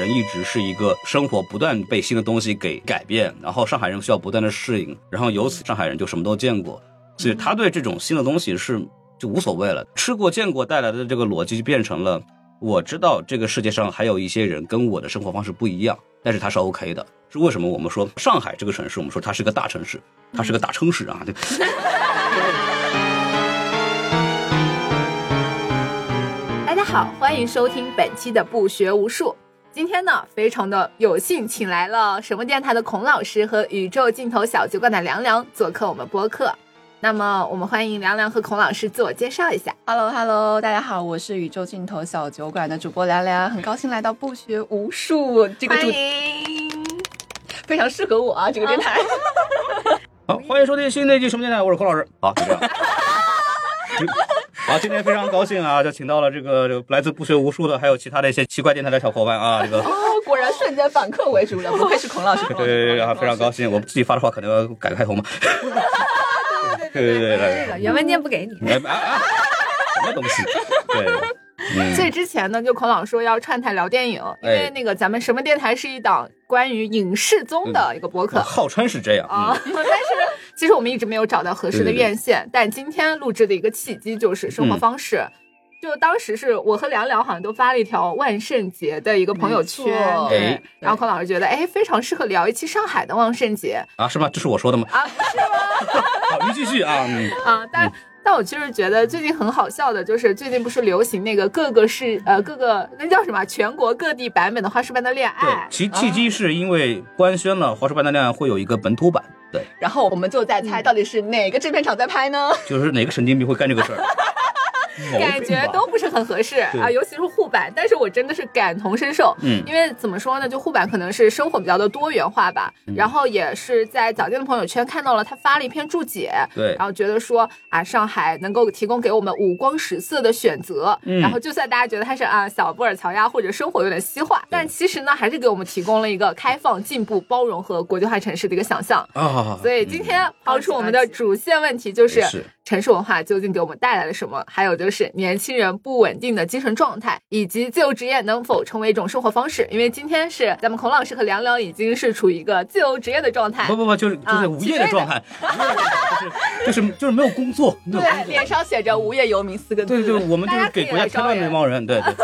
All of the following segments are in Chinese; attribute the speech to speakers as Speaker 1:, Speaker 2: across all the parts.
Speaker 1: 人一直是一个生活不断被新的东西给改变，然后上海人需要不断的适应，然后由此上海人就什么都见过，所以他对这种新的东西是就无所谓了。吃过见过带来的这个逻辑就变成了，我知道这个世界上还有一些人跟我的生活方式不一样，但是他是 OK 的。是为什么我们说上海这个城市，我们说它是个大城市，它是个大城市啊？对。
Speaker 2: 大家好，欢迎收听本期的不学无术。今天呢，非常的有幸，请来了什么电台的孔老师和宇宙尽头小酒馆的凉凉做客我们播客。那么，我们欢迎凉凉和孔老师自我介绍一下。
Speaker 3: Hello Hello，大家好，我是宇宙尽头小酒馆的主播凉凉，很高兴来到不学无术这个
Speaker 2: 欢
Speaker 3: 主，
Speaker 2: 迎。
Speaker 3: 非常适合我啊，这个电台。
Speaker 1: 好，欢迎收听新的一期什么电台，我是孔老师。好，就这样。好，今天非常高兴啊，就请到了这个这个来自不学无术的，还有其他的一些奇怪电台的小伙伴啊，这个。
Speaker 3: 哦，果然瞬间反客为主了，不愧是孔老师。
Speaker 1: 对对对，然后非常高兴，我们自己发的话可能要改个开头嘛。对对对对
Speaker 2: 这个原文件不给你。
Speaker 1: 对，哎哎，什么东西？对，嗯，
Speaker 2: 所以之前呢，就孔老说要串台聊电影，因为
Speaker 1: 哎
Speaker 2: 那个咱们什么电台是一档关于影视综的一个播客。
Speaker 1: 号称是这样
Speaker 2: 啊，
Speaker 1: 嗯
Speaker 2: 但是其实我们一直没有找到合适的
Speaker 1: 对对对
Speaker 2: 院线，但今天录制的一个契机就是生活方式。就当时是我和凉凉好像都发了一条万圣节的一个朋友圈，对
Speaker 1: 哎，
Speaker 2: 然后孔老师觉得哎非常适合聊一期上海的万圣节
Speaker 1: 啊，是吗？这是我说的吗？
Speaker 2: 啊，不是吗？
Speaker 1: 好，您继续啊，嗯，
Speaker 2: 啊，但但我就是觉得最近很好笑的，就是最近不是流行那个各个市呃各个那叫什么全国各地版本的花式般的恋
Speaker 1: 对
Speaker 2: 爱，，
Speaker 1: 其契机是因为官宣了《华氏般的恋爱》会有一个本土版，对，
Speaker 3: 然后我们就在猜，到底是哪个制片厂在拍呢？
Speaker 1: 就是哪个神经病会干这个事儿？
Speaker 2: 感觉都不是很合适啊，尤其是护板。但是我真的是感同身受，
Speaker 1: 嗯。
Speaker 2: 因为怎么说呢，就护板可能是生活比较的多元化吧，
Speaker 1: 嗯。
Speaker 2: 然后也是在早间的朋友圈看到了他发了一篇注解，
Speaker 1: 对。
Speaker 2: 然后觉得说啊，上海能够提供给我们五光十色的选择，
Speaker 1: 嗯。
Speaker 2: 然后就算大家觉得它是啊小布尔乔亚或者生活有点西化，但其实呢，还是给我们提供了一个开放、进步、包容和国际化城市的一个想象。
Speaker 1: 啊，
Speaker 2: 所以今天抛出我们的主线问题就是
Speaker 1: 是
Speaker 2: 城市文化究竟给我们带来了什么？还有就是年轻人不稳定的精神状态，以及自由职业能否成为一种生活方式？因为今天是咱们孔老师和凉凉已经是处于一个自由职业的状态
Speaker 1: 不，不不，就是就
Speaker 2: 啊
Speaker 1: 是无业的状态，无业的状态就是就是就是没有工作，
Speaker 3: 对，
Speaker 1: 作
Speaker 3: 脸上写着“无业游民”四个字。
Speaker 1: 对对，我们就是给国家添乱的那帮人，对对。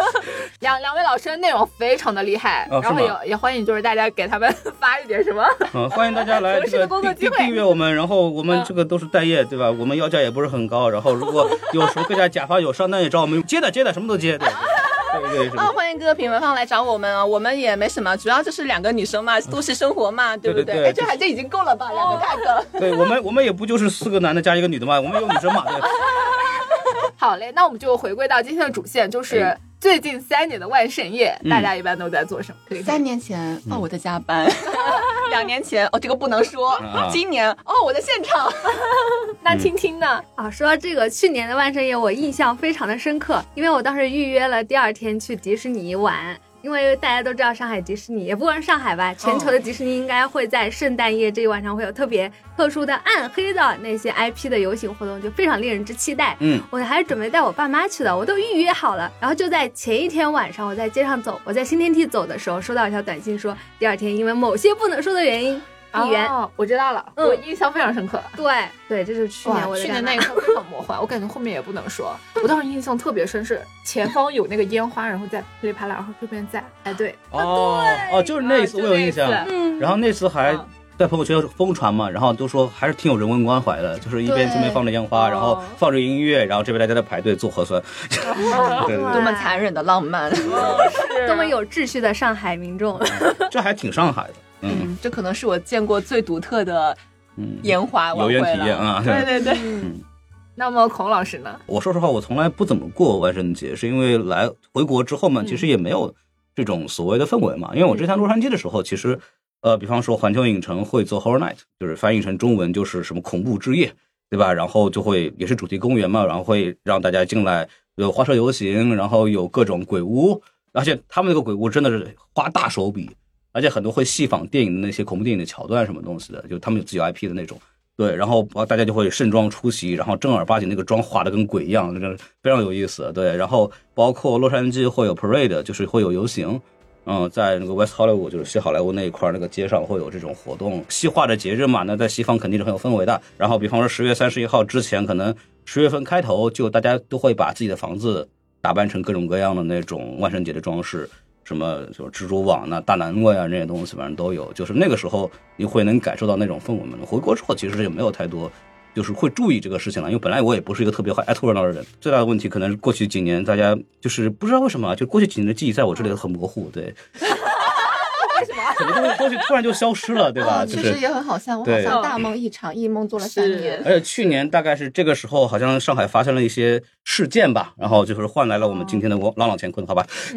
Speaker 2: 两 两位老师的内容非常的厉害，然后也也欢迎就是大家给他们发一点什么。
Speaker 1: 嗯，欢迎大家来这个 订订
Speaker 2: 工作机会
Speaker 1: 订阅我们，然后我们
Speaker 2: 嗯
Speaker 1: 这个都是待业，对吧？我们要价也不是很高，然后如果有时候各家甲方有商单也找我们接的接的，什么都接，对 对对对
Speaker 3: 啊，欢迎各个品牌方来找我们啊！我们也没什么，主要就是两个女生嘛，都市生活嘛，对不
Speaker 1: 对对
Speaker 3: 这还这已经够了吧？两个大哥。
Speaker 1: 对我们我们也不就是四个男的加一个女的嘛，我们有女生嘛，对。
Speaker 2: 好嘞，那我们就回归到今天的主线，就是
Speaker 1: 哎
Speaker 2: 最近三年的万圣夜，
Speaker 1: 嗯
Speaker 2: 大家一般都在做什么？可以
Speaker 3: 三年前哦，我在加班；两年前哦，这个不能说
Speaker 1: 啊；
Speaker 3: 今年哦，我在现场。
Speaker 2: 那听听呢？
Speaker 4: 啊，说到这个去年的万圣夜，我印象非常的深刻，因为我当时预约了第二天去迪士尼玩。因为大家都知道上海迪士尼，也不光是上海吧，全球的迪士尼应该会在圣诞夜这一晚上会有特别特殊的暗黑的那些 IP 的游行活动，就非常令人之期待。
Speaker 1: 嗯，
Speaker 4: 我还准备带我爸妈去的，我都预约好了。然后就在前一天晚上，我在街上走，我在新天地走的时候，收到一条短信说，第二天因为某些不能说的原因闭园。
Speaker 2: 哦，我知道了，
Speaker 4: 嗯。
Speaker 2: 我印象非常深刻。
Speaker 4: 对。对，这是去年我
Speaker 2: 去年那一刻非常魔幻，我感觉后面也不能说。我当时印象特别深，是前方有那个烟花，然后在噼里啪啦，然后这边在。哎对。
Speaker 1: 哦哦，就是那一次我有印象。
Speaker 4: 嗯，
Speaker 1: 然后那次还
Speaker 2: 嗯。
Speaker 1: 在朋友圈疯传嘛，然后都说还是挺有人文关怀的，就是一边这边放着烟花，
Speaker 2: 哦。
Speaker 1: 然后放着音乐，然后这边大家在排队做核酸，对对
Speaker 3: 多么残忍的浪漫！
Speaker 4: 多么有秩序的上海民众。
Speaker 1: 这还挺上海的，嗯
Speaker 3: 嗯，这可能是我见过最独特的
Speaker 1: 嗯，
Speaker 3: 烟花晚
Speaker 1: 游
Speaker 3: 会了。
Speaker 1: 园体验啊，
Speaker 3: 对对对，
Speaker 2: 嗯。那么孔老师呢？
Speaker 1: 我说实话，我从来不怎么过万圣节，是因为来回国之后嘛，
Speaker 2: 嗯
Speaker 1: 其实也没有这种所谓的氛围嘛。因为我之前洛杉矶的时候，其实呃，比方说环球影城会做 Horror Night，就是翻译成中文就是什么恐怖之夜，对吧？然后就会也是主题公园嘛，然后会让大家进来有花车游行，然后有各种鬼屋，而且他们那个鬼屋真的是花大手笔，而且很多会戏仿电影的那些恐怖电影的桥段什么东西的，就他们有自己 IP 的那种。对，然后，大家就会盛装出席，然后正儿八经那个妆化的跟鬼一样，那个非常有意思。对，然后包括洛杉矶会有 parade，就是会有游行，嗯，在那个 West Hollywood，就是西好莱坞那一块，那个街上会有这种活动，西化的节日嘛，那在西方肯定是很有氛围的。然后，比方说十月三十一号之前，可能十月份开头就大家都会把自己的房子打扮成各种各样的那种万圣节的装饰，什么就是蜘蛛网呐、大南瓜呀那些东西，反正都有。就是那个时候你会能感受到那种氛围嘛。回国之后其实也没有太多。就是会注意这个事情了，因为本来我也不是一个特别爱凑热闹的人。最大的问题可能是过去几年大家就是不知道为什么，就过去几年的记忆在我这里很模糊，对。
Speaker 2: 为什么？
Speaker 1: 很多东西东西突然就消失了，对吧？就
Speaker 3: 其实。也很好笑，我好像大梦一场，一梦做了三年。
Speaker 1: 而且去年大概是这个时候，好像上海发生了一些事件吧，然后就是换来了我们今天的朗朗乾坤，好吧？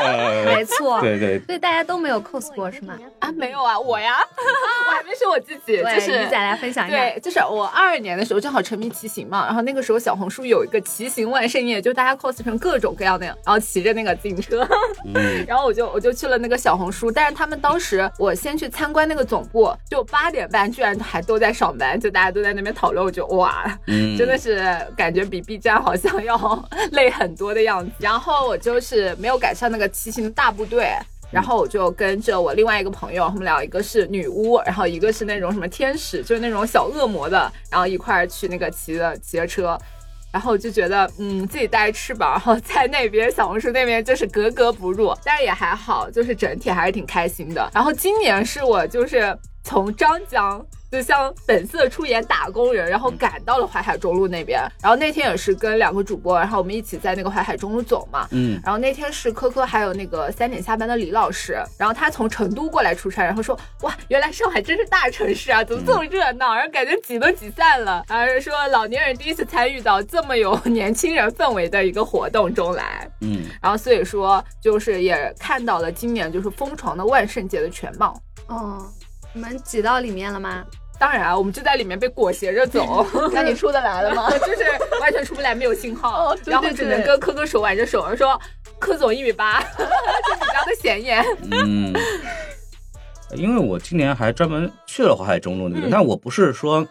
Speaker 1: 呃，
Speaker 4: 没错。
Speaker 1: 对对，
Speaker 4: 所以大家都没有 cos 过是吗？
Speaker 2: 啊，没有啊，我呀，我还没说我自己，就，是
Speaker 4: 你再来分享一下。
Speaker 2: 对，就是我二二年的时候正好沉迷骑行嘛，然后那个时候小红书有一个骑行万圣夜，就大家 cos 成各种各样的，然后骑着那个自行车，
Speaker 1: 嗯，
Speaker 2: 然后我就我就去了那个小红书，但是他们当时我先去参观那个总部，就八点半居然还都在上班，就大家都在那边讨论，我就哇，
Speaker 1: 嗯
Speaker 2: 真的是感觉比 B 站好像要累很多的样子。然后我就是没有赶上那个骑行的大部队。然后我就跟着我另外一个朋友，他们俩一个是女巫，然后一个是那种什么天使，就是那种小恶魔的，然后一块儿去那个骑的骑着车，然后就觉得，嗯，自己带翅膀，然后在那边小红书那边就是格格不入，但是也还好，就是整体还是挺开心的。然后今年是我就是从张江。就像本色出演打工人，然后赶到了淮海中路那边，然后那天也是跟两个主播，然后我们一起在那个淮海中路走嘛，
Speaker 1: 嗯，
Speaker 2: 然后那天是科科还有那个三点下班的李老师，然后他从成都过来出差，然后说哇，原来上海真是大城市啊，怎么这么热闹？然后感觉挤都挤散了，然后说老年人第一次参与到这么有年轻人氛围的一个活动中来，
Speaker 1: 嗯，
Speaker 2: 然后所以说就是也看到了今年就是疯狂的万圣节的全貌。
Speaker 4: 哦，你们挤到里面了吗？
Speaker 2: 当然啊，我们就在里面被裹挟着走，
Speaker 3: 那你出得来了吗？
Speaker 2: 就是完全出不来，没有信号，
Speaker 3: 哦对
Speaker 2: 然后只能跟科科手挽着手说：“科总一米八，就比较的显眼。
Speaker 1: 嗯，因为我今年还专门去了淮海中路那边，但我不是说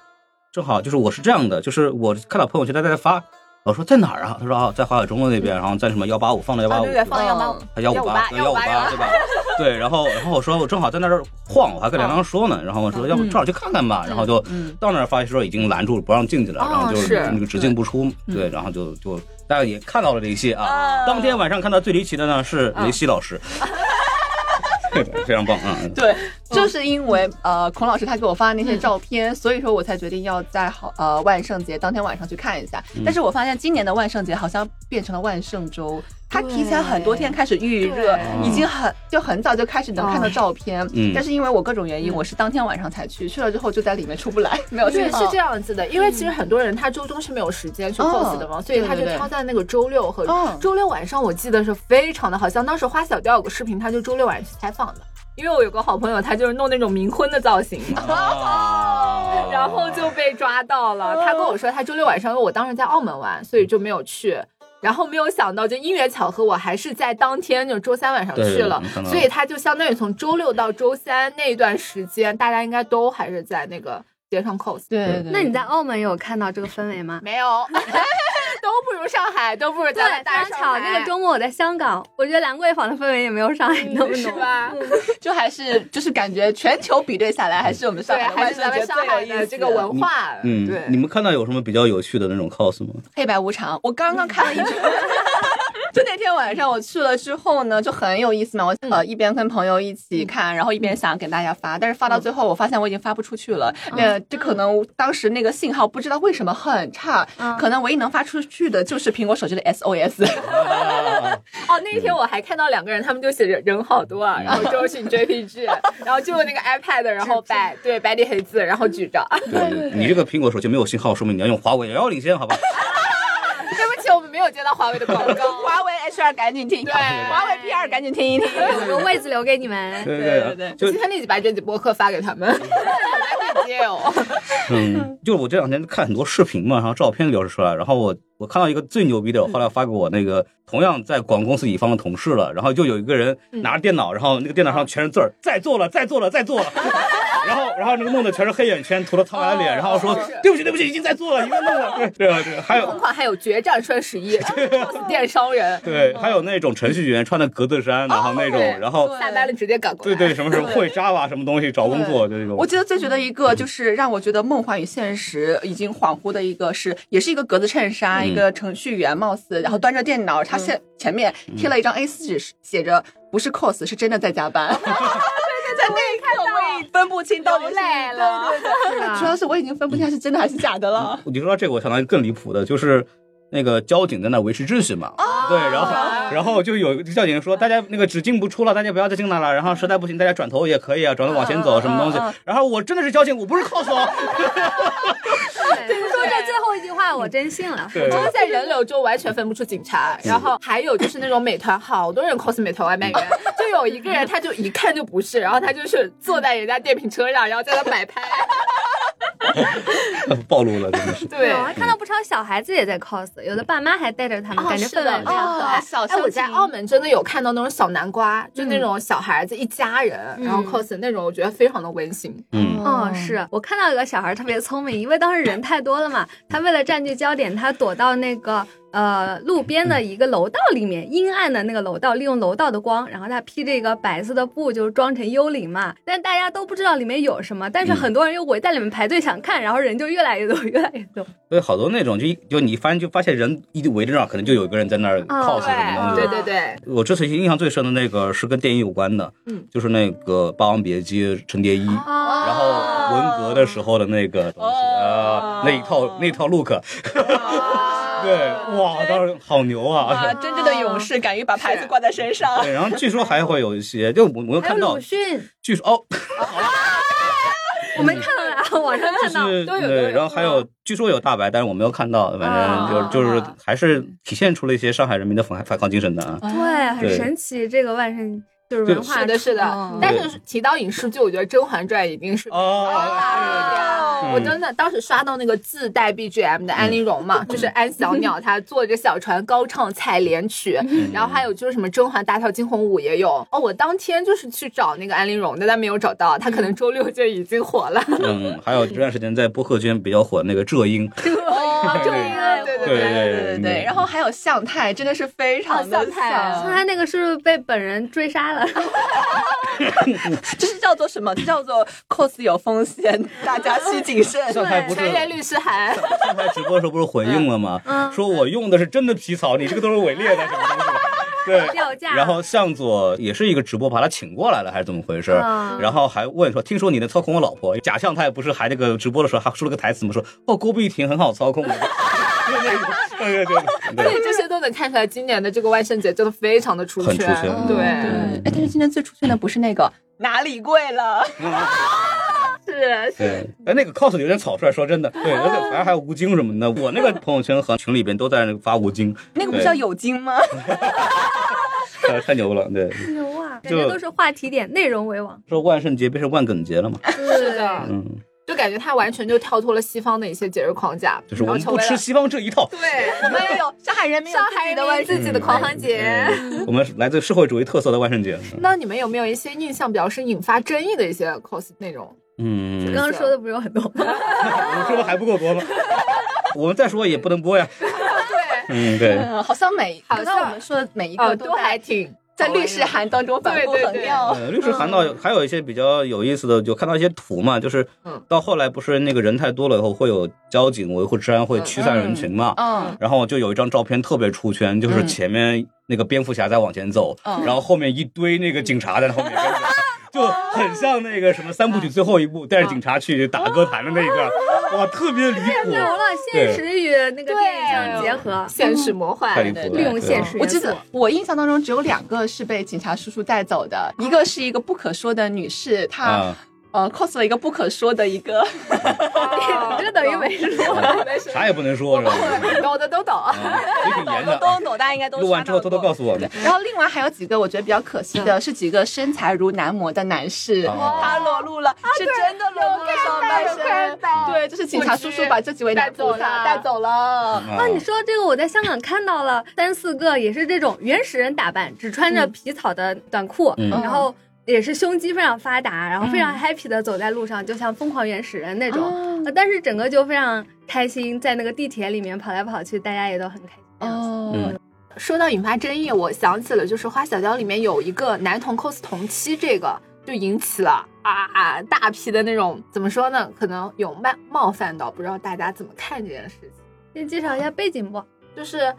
Speaker 1: 正好就是我是这样的，就是我看到朋友圈他在发，我说在哪儿啊？他说啊，在淮海中路那边，然后在什么幺八五放的幺八
Speaker 2: 啊，
Speaker 1: 五，
Speaker 2: 对对，放幺八五，
Speaker 1: 还幺五八，幺五八，对吧？对，然后然后我说我正好在那儿晃，我还跟梁梁说呢，然后我说要不正好去看看吧，然后就到那儿发现说已经拦住不让进去了，
Speaker 2: 哦
Speaker 1: 然后就是那个只进不出，对，然后就就大家也看到了这一些啊。当天晚上看到最离奇的呢是雷西老师，非常棒啊！
Speaker 3: 对，就是因为呃，孔老师他给我发的那些照片，所以说我才决定要在好呃万圣节当天晚上去看一下。但是我发现今年的万圣节好像变成了万圣周，它提前很多天开始预热，已经很就很早就开始能看到照片。
Speaker 1: 嗯
Speaker 3: 但是因为我各种原因，我是当天晚上才去，去了之后就在里面出不来，没有
Speaker 2: 对。是这样子的，因为其实很多人他周中是没有时间去
Speaker 3: 哦
Speaker 2: cos 的嘛，所以他就挑在那个周六和
Speaker 3: 嗯
Speaker 2: 周六晚上，我记得是非常的好像当时花小调有个视频，他就周六晚上去采访的。因为我有个好朋友，他就是弄那种冥婚的造型，
Speaker 1: 哦
Speaker 2: 然后就被抓到了。他跟我说，他周六晚上，因为我当时在澳门玩，所以就没有去。然后没有想到，就因缘巧合，我还是在当天，就周三晚上去了所以他就相当于从周六到周三那一段时间，大家应该都还是在那个街上 cos。
Speaker 3: 对对对，
Speaker 4: 那你在澳门有看到这个氛围吗？
Speaker 2: 没有，都不如上海，都不如
Speaker 4: 对
Speaker 2: 咱们，大
Speaker 4: 刚巧那个周末我在香港，我觉得兰桂坊的氛围也没有上海那么浓。
Speaker 2: 是吧？
Speaker 3: 就还是就是感觉全球比对下来，还是我们上，海
Speaker 2: 还是咱们上海的这个文化，
Speaker 1: 嗯，
Speaker 2: 对，
Speaker 1: 你们看到有什么比较有趣的那种 cos 吗？
Speaker 3: 黑白无常，我刚刚看了一出。就那天晚上我去了之后呢，就很有意思嘛。我呃一边跟朋友一起看，然后一边想给大家发，但是发到最后我发现我已经发不出去了。那这可能当时那个信号不知道为什么很差，可能唯一能发出去的就是苹果手机的 SOS。
Speaker 2: 哦，那天我还看到两个人，他们就写着人好多啊，然后周迅 JPG，然后就用那个 iPad，然后白对白底黑字，然后举着。
Speaker 1: 对你这个苹果手机没有信号，说明你要用华为，遥遥领先，好吧？
Speaker 2: 对不起，我们没有接到华为的广告。
Speaker 3: 华为 HR 赶紧听，
Speaker 2: 对
Speaker 3: 华为 PR 赶紧听一听。
Speaker 4: 我们位置留给你们。
Speaker 1: 对
Speaker 3: 对对对
Speaker 1: 就
Speaker 2: 今天立即把这集播客发给他们。
Speaker 1: 嗯，就我这两天看很多视频嘛，然后照片流出来，然后我我看到一个最牛逼的，我后来发给我那个同样在广告公司乙方的同事了，然后就有一个人拿着电脑，然后那个电脑上全是字儿，在做了，在做了，在做了，然后然后那个弄的全是黑眼圈，涂了苍白的脸，然后说对不起对不起，已经在做了，已经弄了，对对啊对，还有
Speaker 2: 同款还有决战双十一电商人，
Speaker 1: 对，还有那种程序员穿的格子衫，然后那种，然后
Speaker 2: 下班了直接赶过来。
Speaker 1: 对对什么什么会 Java 什么东西找工作，就这种
Speaker 3: 我。记得最觉得一个就是让我觉得梦幻与现实已经恍惚的一个是，也是一个格子衬衫，
Speaker 1: 嗯
Speaker 3: 一个程序员，貌似然后端着电脑，他现前面贴了一张 A 4纸，写着不是 cos，是真的在加班。在那一刻我也分不清到底是
Speaker 2: 流泪了。
Speaker 3: 对对对，主要是我已经分不清是真的还是假的了。
Speaker 1: 你说到这个，我想到一个更离谱的，就是那个交警在那维持秩序嘛。对，然后然后就有交警说，大家那个只进不出了，大家不要再进来了。然后实在不行，大家转头也可以啊，转头往前走，什么东西。然后我真的是交警，我不是 cos 哦。
Speaker 4: 对说这最后一句话，我真信了。
Speaker 1: 对
Speaker 2: 就是在人流中完全分不出警察，然后还有就是那种美团，好多人 cos 美团外卖员，就有一个人他就一看就不是，然后他就是坐在人家电瓶车上，然后在那摆拍，
Speaker 1: 暴露了，真的是。
Speaker 2: 对。
Speaker 4: 我还看到不少小孩子也在 cos，有的爸妈还带着他们，
Speaker 2: 哦
Speaker 4: 感觉氛围
Speaker 2: 是的
Speaker 4: 非常可爱
Speaker 3: 哦。小
Speaker 2: 哎，我在澳门真的有看到那种小南瓜，就那种小孩子一家人，然后 cos 那种，我觉得非常的温馨。
Speaker 1: 嗯，
Speaker 4: 哦，是。我看到有个小孩特别聪明，因为当时人太多了嘛，他为了占据焦点，他躲到那个呃路边的一个楼道里面，阴暗的那个楼道，利用楼道的光，然后他披着一个白色的布，就是装成幽灵嘛。但大家都不知道里面有什么，但是很多人又围在里面排队想看，然后人就越来越多，越来越多。
Speaker 1: 所以好多那种就就你发现就发现人一围着那儿，可能就有一个人在那儿 cos 什么东西。
Speaker 2: 对对对对，
Speaker 1: 我这次印象最深的那个是跟电影有关的，
Speaker 2: 嗯
Speaker 1: 就是那个《霸王别姬》陈蝶衣。
Speaker 4: 哦
Speaker 1: 然后文革的时候的那个东西那一套那套 look，对，哇，当时好牛
Speaker 3: 啊，
Speaker 1: 啊！
Speaker 3: 真正的勇士敢于把牌子挂在身上。
Speaker 1: 对，然后据说还会有一些，就我我
Speaker 4: 有
Speaker 1: 看到
Speaker 4: 鲁，迅，
Speaker 1: 据说哦，
Speaker 4: 我没看到啊，网上看到。
Speaker 1: 对，
Speaker 2: 都有都有
Speaker 1: 然后还有据说有大白，但是我没有看到，反正就
Speaker 2: 啊
Speaker 1: 就是还是体现出了一些上海人民的反反抗精神的啊。
Speaker 4: 对，很神奇，这个万圣就是文化
Speaker 2: 是的，是的
Speaker 3: 嗯。
Speaker 2: 但是提到影视剧，我觉得《甄嬛传》已经是
Speaker 1: 哦
Speaker 2: 大热点。
Speaker 1: 嗯
Speaker 2: 我真的当时刷到那个自带 BGM 的安陵容嘛，就是安小鸟她坐着小船高唱采莲曲，然后还有就是什么甄嬛大跳惊鸿舞也有。哦，我当天就是去找那个安陵容的，但没有找到，她可能周六就已经火了。
Speaker 1: 嗯，还有这段时间在播客圈比较火的那个浙英，
Speaker 3: 哦，
Speaker 2: 对
Speaker 3: 对
Speaker 2: 对
Speaker 1: 对
Speaker 3: 对对。然后还有向太，真的是非常的
Speaker 2: 哦向太
Speaker 3: 像
Speaker 4: 刚才那个是不是被本人追杀了？
Speaker 3: 这是叫做什么？这叫做 cos 有风险，大家需谨慎。
Speaker 1: 上海不是
Speaker 2: 全员律师函，
Speaker 1: 上台直播的时候不是回应了吗？
Speaker 4: 嗯
Speaker 1: 说我用的是真的皮草，你这个都是伪劣的什么东西的。对，
Speaker 4: 掉价
Speaker 1: 然后向佐也是一个直播，把他请过来了，还是怎么回事？
Speaker 4: 嗯
Speaker 1: 然后还问说，听说你能操控我老婆？假象他也不是还那个直播的时候还说了个台词吗？说哦，郭碧婷很好操控的。对对对对。
Speaker 2: 所以这些都能看出来，今年的这个万圣节真的非常的出
Speaker 1: 很出圈。
Speaker 2: 对。
Speaker 3: 对，哎，但是今年最出圈的不是那个？哪里贵了，
Speaker 2: 是
Speaker 1: 对，哎，那个 cos 有点草率，说真的，对，而且反正还有吴京什么的，我那个 朋友圈和群里边都在那个发吴京，
Speaker 3: 那个不叫有京吗？
Speaker 1: 呃 太牛了，对，
Speaker 4: 牛啊，感
Speaker 1: 就
Speaker 4: 觉都是话题点，内容为王。
Speaker 1: 说万圣节变成万梗节了嘛，
Speaker 2: 是的，
Speaker 1: 嗯，
Speaker 2: 就感觉他完全就跳脱了西方的一些节日框架，
Speaker 1: 就是我们不吃西方这一套，
Speaker 2: 对
Speaker 3: 我们也有 上海人民有
Speaker 2: 上海人
Speaker 3: 自己的万
Speaker 2: 民自己的狂欢节。
Speaker 1: 嗯我们来自社会主义特色的万圣节，
Speaker 2: 那你们有没有一些印象比较深、引发争议的一些 cos 内容？
Speaker 1: 嗯，
Speaker 4: 刚刚说的不是有很多吗？
Speaker 1: 我说的还不够多吗？我们再说也不能播呀，
Speaker 2: 对，
Speaker 1: 嗯，对，
Speaker 3: 嗯，好像每
Speaker 2: 好像
Speaker 3: 我们说的每一
Speaker 2: 哦，
Speaker 3: 个
Speaker 2: 都还挺
Speaker 3: 在律师函当中反复
Speaker 2: 对对对。
Speaker 3: 横跳。
Speaker 1: 呃，律师函到还有一些比较有意思的，就看到一些图嘛，就是
Speaker 2: 嗯。
Speaker 1: 到后来不是那个人太多了以后，会有交警维护治安会驱散人群嘛，
Speaker 3: 嗯，
Speaker 1: 然后就有一张照片特别出圈，就是
Speaker 3: 嗯。
Speaker 1: 前面那个蝙蝠侠在往前走，
Speaker 3: 嗯。
Speaker 1: 然后后面一堆那个警察在后面跟着。就很像那个什么三部曲最后一部带着警察去打歌坛的那个，哇，特别离谱，
Speaker 4: 牛了，现实与那个电影相结合，
Speaker 2: 现实魔幻，
Speaker 1: 太离谱了。
Speaker 4: 利用现实。
Speaker 3: 我记得我印象当中只有两个是被警察叔叔带走的，一个是一个不可说的女士，她
Speaker 1: 啊，
Speaker 3: 呃 cos 了一个不可说的一个，
Speaker 4: 你这等于没说。
Speaker 1: 啥也不能说，是吧？
Speaker 2: 懂的都懂。
Speaker 1: 啊也挺严的。
Speaker 3: 都懂，大家应该都
Speaker 1: 录完之后偷偷告
Speaker 3: 诉。
Speaker 1: 诉我们。
Speaker 3: 然后另外还有几个我觉得比较可惜的是几个身材如男模的男士，
Speaker 1: 哦
Speaker 3: 他裸露了，是真的裸露了上半身
Speaker 2: 到。
Speaker 3: 对，就是警察叔叔把这几位男
Speaker 2: 带走了，带走了。
Speaker 1: 啊
Speaker 4: 啊，你说这个，我在香港看到了三四个，也是这种原始人打扮，只穿着皮草的短裤，
Speaker 1: 嗯
Speaker 4: 然后也是胸肌非常发达，然后非常
Speaker 3: 嗯
Speaker 4: happy 的走在路上，就像疯狂原始人那种。但是整个就非常开心，在那个地铁里面跑来跑去，大家也都很开心。
Speaker 3: 哦
Speaker 1: 嗯
Speaker 2: 说到引发争议，我想起了就是花小娇里面有一个男童 cos 同妻，这个就引起了啊大批的那种怎么说呢？可能有冒冒犯到，不知道大家怎么看这件事情。
Speaker 4: 先介绍一下背景不？
Speaker 2: 就是，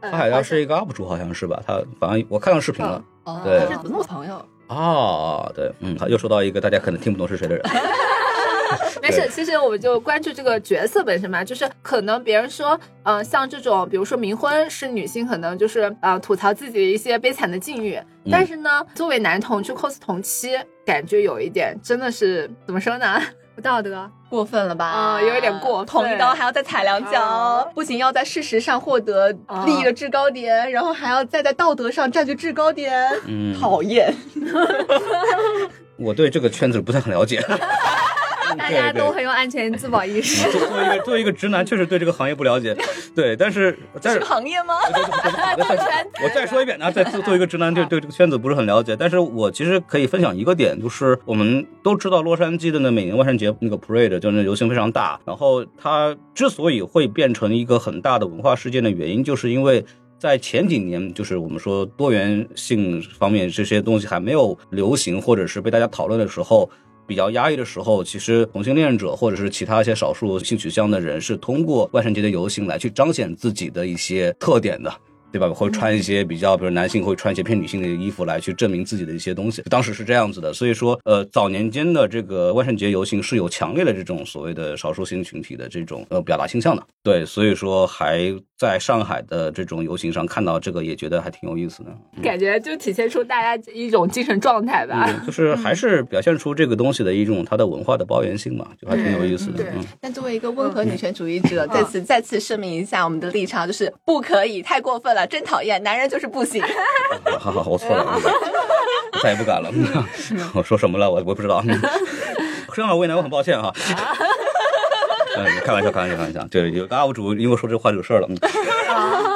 Speaker 2: 呃，
Speaker 1: 花海妖是一个 UP 主，好像是吧？他反正我看到视频了。
Speaker 3: 哦
Speaker 1: 对
Speaker 3: 是子墨朋友，
Speaker 1: 哦，对，嗯，好又说到一个大家可能听不懂是谁的人。
Speaker 2: 没事，其实我们就关注这个角色本身嘛，就是可能别人说，呃，像这种，比如说冥婚是女性，可能就是呃吐槽自己的一些悲惨的境遇，但是呢，作为男同去 cos 同妻，感觉有一点真的是怎么说呢？
Speaker 4: 不道德。
Speaker 3: 过分了吧？
Speaker 2: 嗯有一点过分
Speaker 3: 捅一刀还要再踩两脚，
Speaker 2: 嗯
Speaker 3: 不仅要在事实上获得利益的制高点，然后还要再在道德上占据制高点，
Speaker 1: 嗯，
Speaker 3: 讨厌。
Speaker 1: 我对这个圈子不太很了解。
Speaker 4: 大家都很有安全自保意识。
Speaker 1: 作作为一个作为一个直男，确实对这个行业不了解。对，但是但是
Speaker 3: 行业吗？
Speaker 1: 我再说 一遍啊，再作作为一个直男，对对这个圈子不是很了解。但是我其实可以分享一个点，就是我们都知道洛杉矶的那每年万圣节那个 parade 就那游行非常大，然后它之所以会变成一个很大的文化事件的原因，就是因为。在前几年，就是我们说多元性方面这些东西还没有流行，或者是被大家讨论的时候，比较压抑的时候，其实同性恋者或者是其他一些少数性取向的人是通过万圣节的游行来去彰显自己的一些特点的。对吧？会穿一些比较，比如男性会穿一些偏女性的衣服来去证明自己的一些东西。当时是这样子的，所以说，呃，早年间的这个万圣节游行是有强烈的这种所谓的少数性群体的这种呃表达倾向的。对，所以说还在上海的这种游行上看到这个，也觉得还挺有意思的。
Speaker 2: 感觉就体现出大家一种精神状态吧。
Speaker 1: 嗯，就是还是表现出这个东西的一种它的文化的包容性嘛，就还挺有意思的。
Speaker 2: 对
Speaker 1: 嗯，
Speaker 3: 但作为一个温和女权主义者，在此再次声明一下我们的立场，就是不可以，太过分了，真讨厌，男人就是不行。
Speaker 1: 好好好，我错了，我 再也不敢了。我说什么了？我我不知道。生而为难，我很抱歉哈。嗯，开玩笑，开玩笑，开玩笑。对，有个 UP 主因为说这话惹事儿了。嗯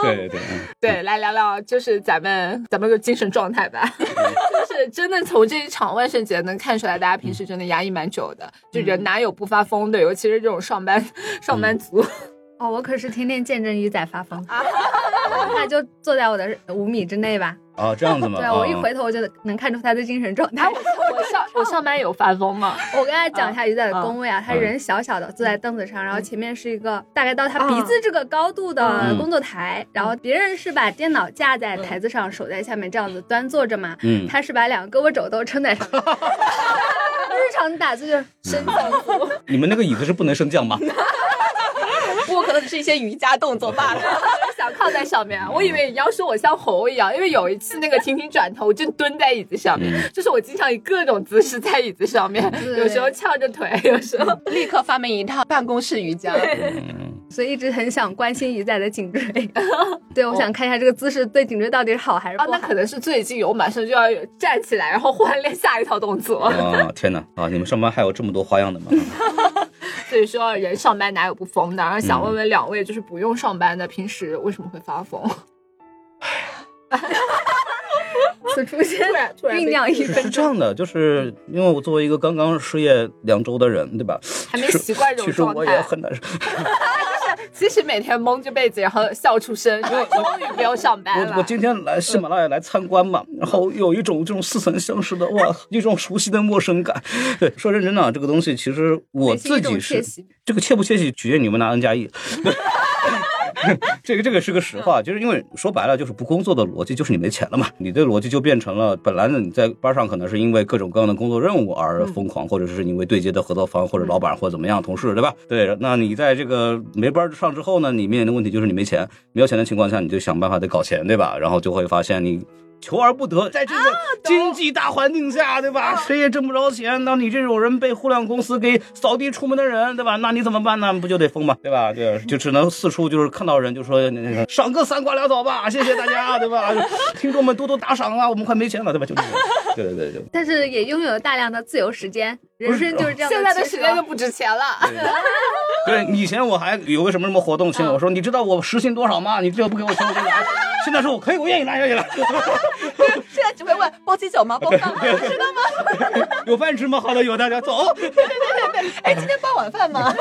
Speaker 1: 对对对，嗯
Speaker 2: 对，来聊聊就是咱们咱们的精神状态吧。就是真的从这一场万圣节能看出来，大家平时真的压抑蛮久的，就人哪有不发疯的？尤其是这种上班上班族。
Speaker 4: 哦，我可是天天见证鱼仔发疯，他就坐在我的五米之内吧。
Speaker 1: 哦，这样子吗？
Speaker 4: 对我一
Speaker 1: 啊
Speaker 4: 回头我就能看出他的精神状态
Speaker 2: 哎。我我上我上班有发疯吗？
Speaker 4: 我跟他讲一下鱼仔的
Speaker 2: 嗯
Speaker 4: 工位啊，他人小小的坐在凳子上，然后前面是一个大概到他
Speaker 2: 嗯
Speaker 4: 鼻子这个高度的
Speaker 1: 嗯
Speaker 4: 工作台，然后别人是把电脑架在台子上，手在下面这样子端坐着嘛，
Speaker 1: 嗯，
Speaker 4: 他是把两个胳膊肘都撑在上面。日常打字就是
Speaker 2: 深藏族，
Speaker 1: 你们那个椅子是不能升降吗？
Speaker 3: 不可能只是一些瑜伽动作罢了。
Speaker 2: 想靠在上面。我以为你要说我像猴一样，因为有一次那个婷婷转头，我就蹲在椅子上就是我经常以各种姿势在椅子上面，有时候翘着腿，有时候
Speaker 3: 立刻发明一套办公室瑜伽。
Speaker 1: 嗯，
Speaker 4: 所以一直很想关心鱼仔的颈椎。对，我想看一下这个姿势对颈椎到底是好还是
Speaker 2: 啊，
Speaker 4: 不好。
Speaker 2: 那可能是最近我马上就要站起来，然后换练下一套动作。
Speaker 1: 啊，天哪！啊，你们上班还有这么多花样的吗？
Speaker 2: 所以说，人上班哪有不疯的？然后想问问两位，就是不用上班的，平时为什么会发疯？
Speaker 4: 此处先
Speaker 2: 突然突然被
Speaker 4: 酝酿一
Speaker 1: 是
Speaker 4: 分钟。
Speaker 1: 是这样的，就是因为我作为一个刚刚失业两周的人，对吧？
Speaker 2: 还没习惯这种
Speaker 1: 其实我
Speaker 2: 状态
Speaker 1: 也很难受。
Speaker 2: 其实每天蒙着被子，然后笑出声，因为终于不用上班了。
Speaker 1: 我我今天来喜马拉雅来参观嘛，然后有一种这种似曾相识的哇，一种熟悉的陌生感。对，说认真的啊，这个东西其实我自己是这个切不切喜，取决于你们拿 N 加一。这个这个是个实话，就是因为说白了，就是不工作的逻辑就是你没钱了嘛，你的逻辑就变成了，本来呢你在班上可能是因为各种各样的工作任务而疯狂，或者是因为对接的合作方或者老板或者怎么样同事，对吧？对，那你在这个没班上之后呢，你面临的问题就是你没钱，没有钱的情况下，你就想办法得搞钱，对吧？然后就会发现你。求而不得，在这个经济大环境下，对吧？谁也挣不着钱，那你这种人被互联网公司给扫地出门的人，对吧？那你怎么办呢？不就得疯吗？对吧？对，就只能四处就是看到人就说那个赏个三瓜两枣吧，谢谢大家，对吧？听众们多多打赏啊，我们快没钱了，对吧？就这种，对对对对。
Speaker 4: 但是也拥有大量的自由时间，人生就是这样
Speaker 2: 现在的时间就不值钱了。
Speaker 1: 对，以前我还有个什么什么活动请我说，你知道我时薪多少吗？你这个不给我钱我就来。现在说我可以，我愿意拿下去了。
Speaker 3: 现在只会问 包鸡酒吗？包饭吗？知道吗？
Speaker 1: 有饭吃吗？好的，有大家走。
Speaker 3: 对对对哎，今天包晚饭吗？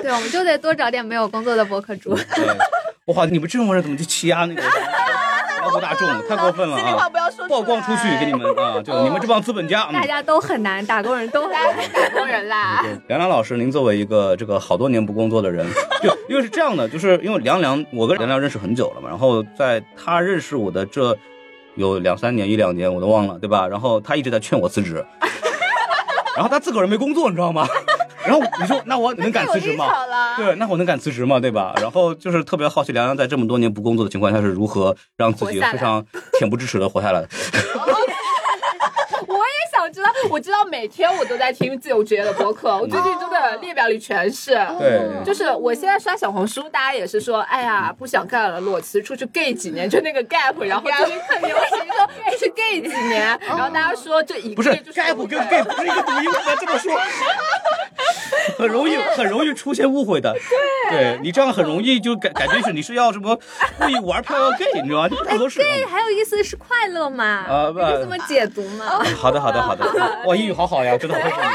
Speaker 4: 对，我们就得多找点没有工作的博客主。
Speaker 1: 对，哇，你们这种人怎么去欺压那个劳苦大众？太过分了啊！
Speaker 3: 不要说出来
Speaker 1: 曝光出去给你们啊！就你们这帮资本家。嗯
Speaker 4: 大家都很难，打工人都很难。
Speaker 2: 打工人啦。
Speaker 1: 对梁良老师，您作为一个这个好多年不工作的人，就因为是这样的，就是因为梁梁，我跟梁梁认识很久了嘛，然后在他认识我的这有两三年、一两年，我都忘了，对吧？然后他一直在劝我辞职，然后他自个儿没工作，你知道吗？然后你说，那我能敢辞职吗？对，那我能敢辞职吗？对吧？然后就是特别好奇梁洋在这么多年不工作的情况下是如何让自己非常恬不知耻的活下来的。
Speaker 2: 我也想知道，我知道每天我都在听自由职业的播客，我最近真的列表里全是。
Speaker 1: 对
Speaker 2: 就是我现在刷小红书，大家也是说，哎呀，不想干了，裸辞出去 gay 几年，就那个 gap，然后最近很流行说出去 gay 几年，然后大家说这一
Speaker 1: 不是
Speaker 2: 个是
Speaker 1: gap 跟 gay 不是一个读音，不能这么说，很容易很容易出现误会的。对对你这样很容易就感感觉是你是要什么故意玩票要 gay，你知道吗？这不合适。
Speaker 4: 对，还有意思是快乐嘛？
Speaker 1: 啊不
Speaker 4: 这么解读嘛？
Speaker 1: 好的好的好的，哇，英语好好呀，真的佩服你。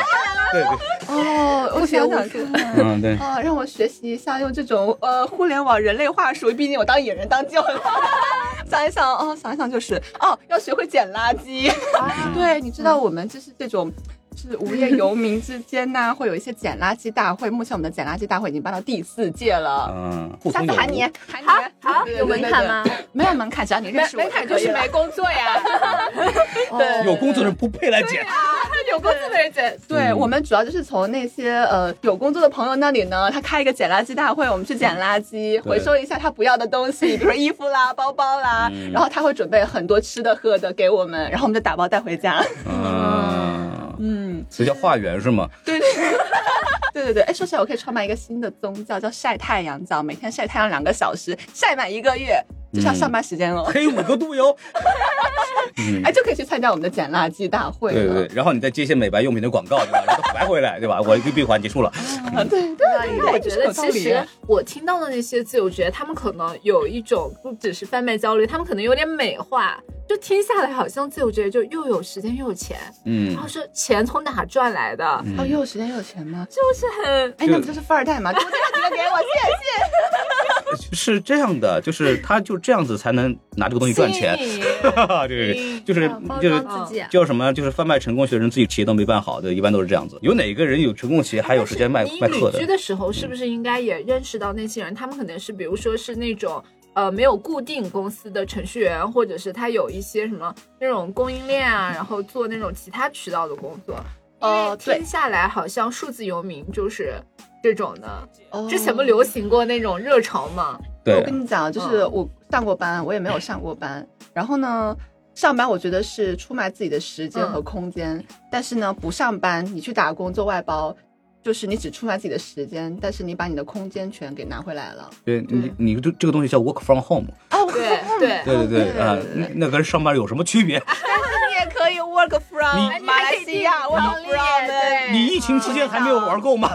Speaker 1: 对对，
Speaker 3: 哦，我学想看。
Speaker 1: 嗯对。
Speaker 3: 啊，让我学习一下用这种呃互联网人类话术，毕竟我当野人当久了。想一想，哦，想一想就是，哦，要学会捡垃圾。对，你知道我们就是这种。是无业游民之间呢，会有一些捡垃圾大会。目前我们的捡垃圾大会已经办到第四届了。
Speaker 1: 嗯，互
Speaker 3: 下。次喊你，喊你，
Speaker 2: 好
Speaker 4: 有门槛吗？
Speaker 3: 没有门槛，只要你认识我
Speaker 2: 门槛就是
Speaker 3: 可以
Speaker 2: 没工作呀，
Speaker 3: 对
Speaker 1: 有工作的人不配来捡。
Speaker 2: 有工作的人捡。
Speaker 3: 对
Speaker 1: 嗯
Speaker 3: 我们主要就是从那些呃有工作的朋友那里呢，他开一个捡垃圾大会，我们去捡垃圾，回收一下他不要的东西，比如说衣服啦、包包啦，
Speaker 1: 嗯
Speaker 3: 然后他会准备很多吃的喝的给我们，然后我们就打包带回家。
Speaker 1: 嗯，
Speaker 3: 嗯，
Speaker 1: 所以叫化缘是吗？
Speaker 3: 对对对对对，哎，说起来我可以创办一个新的宗教，叫晒太阳教，每天晒太阳两个小时，晒满一个月，就是要上班时间哦。
Speaker 1: 黑五个度哟。嗯
Speaker 3: 哎，就可以去参加我们的捡垃圾大会了。
Speaker 1: 对对对，然后你再接一些美白用品的广告，对吧？然后白回来，对吧？我一个闭环结束了。
Speaker 3: 啊对对对，
Speaker 2: 我觉得其实我听到的那些自由职业，他们可能有一种不只是贩卖焦虑，他们可能有点美化，就听下来好像自由职业就又有时间又有钱，
Speaker 1: 嗯
Speaker 2: 然后说钱从哪赚来的，
Speaker 3: 哦，又有时间又有钱吗？
Speaker 2: 就是很
Speaker 3: 哎，那不就是富二代吗？多介绍几个给我，谢谢。
Speaker 1: 是这样的，就是他就这样子才能拿这个东西赚钱。哈哈，对对对，就是就是
Speaker 4: 装自己。
Speaker 1: 叫什么？就是贩卖成功学的人自己企业都没办好，对，一般都是这样子。有哪个人有成功企业还有时间卖卖课的
Speaker 2: 旅居？的时候，是不是应该也认识到那些人？他们可能是，比如说是那种呃没有固定公司的程序员，或者是他有一些什么那种供应链啊，然后做那种其他渠道的工作。
Speaker 3: 哦
Speaker 2: 听下来好像数字游民就是这种的。
Speaker 3: 哦
Speaker 2: 之前不流行过那种热潮吗？
Speaker 1: 对
Speaker 3: 我，跟你讲，就是
Speaker 2: 嗯
Speaker 3: 我上过班，我也没有上过班。然后呢，上班我觉得是出卖自己的时间和空间，但是呢，不上班，你去打工做外包，就是你只出卖自己的时间，但是你把你的空间权给拿回来了。
Speaker 1: 对你你这这个东西叫 work from home。
Speaker 3: 哦，
Speaker 2: 对对
Speaker 1: 对对对
Speaker 3: 对
Speaker 1: 啊那那跟上班有什么区别？
Speaker 3: 你也可以 work from 马来西亚，work from
Speaker 2: 对
Speaker 1: 你疫情期间还没有玩够吗？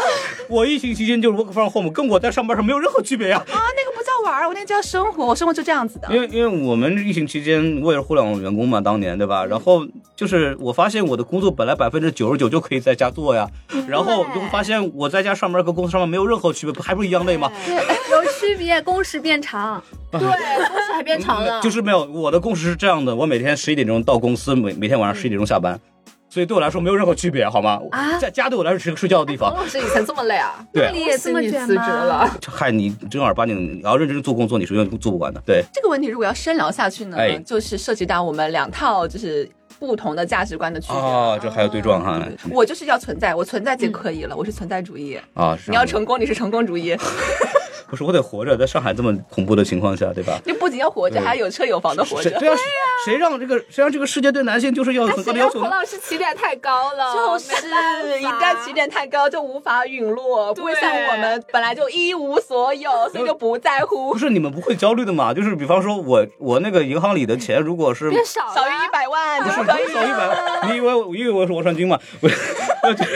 Speaker 1: 我疫情期间就是 work from home，跟我在上班上没有任何区别呀。
Speaker 3: 啊，那个不叫玩，我那叫生活，我生活就这样子的。
Speaker 1: 因为因为我们疫情期间，我也是互联网员工嘛，当年对吧？然后就是我发现我的工作本来百分之九十九就可以在家做呀，然后就会发现我在家上班和公司上班没有任何区别，不还不是一样累吗？
Speaker 4: 有区别，工时变长。
Speaker 2: 对，工时还变长了。
Speaker 1: 就是没有，我的工时是这样的，我每天十一点钟到公司，每每天晚上十一点钟下班，所以对我来说没有任何区别，好吗？
Speaker 4: 啊
Speaker 1: 在家对我来说是个睡觉的地方。
Speaker 2: 王老师以前这么累啊？
Speaker 1: 对
Speaker 4: 你也这么
Speaker 2: 你
Speaker 4: 卷
Speaker 2: 辞职了
Speaker 4: 吗？
Speaker 1: 害你正儿八经，你要认真做工作，你是永远做不完的。对，
Speaker 3: 这个问题如果要深聊下去呢，
Speaker 1: 哎
Speaker 3: 就是涉及到我们两套就是不同的价值观的区别。
Speaker 1: 哦，这还有对撞哈
Speaker 3: 我就是要存在，我存在就可以了，我是存在主义。
Speaker 1: 啊！是
Speaker 3: 你要成功，你是成功主义，
Speaker 1: 不是我得活着，在上海这么恐怖的情况下，对吧？
Speaker 3: 你不仅要活着，
Speaker 1: 对
Speaker 3: 还有车有房的活着。
Speaker 1: 谁对啊，谁让这个谁让这个世界对男性就是要有很高的要求呢？
Speaker 2: 孔老师起点太高了，
Speaker 3: 就是一旦起点太高，就无法陨落，不会像我们本来就一无所有，所以就不在乎
Speaker 1: 不，是你们不会焦虑的嘛？就是比方说我我那个银行里的钱，如果是
Speaker 2: 变少了
Speaker 3: 少于一百万
Speaker 1: 不
Speaker 3: 就是可以
Speaker 1: 少一百万，你以为我以为我是王传君吗？我 我就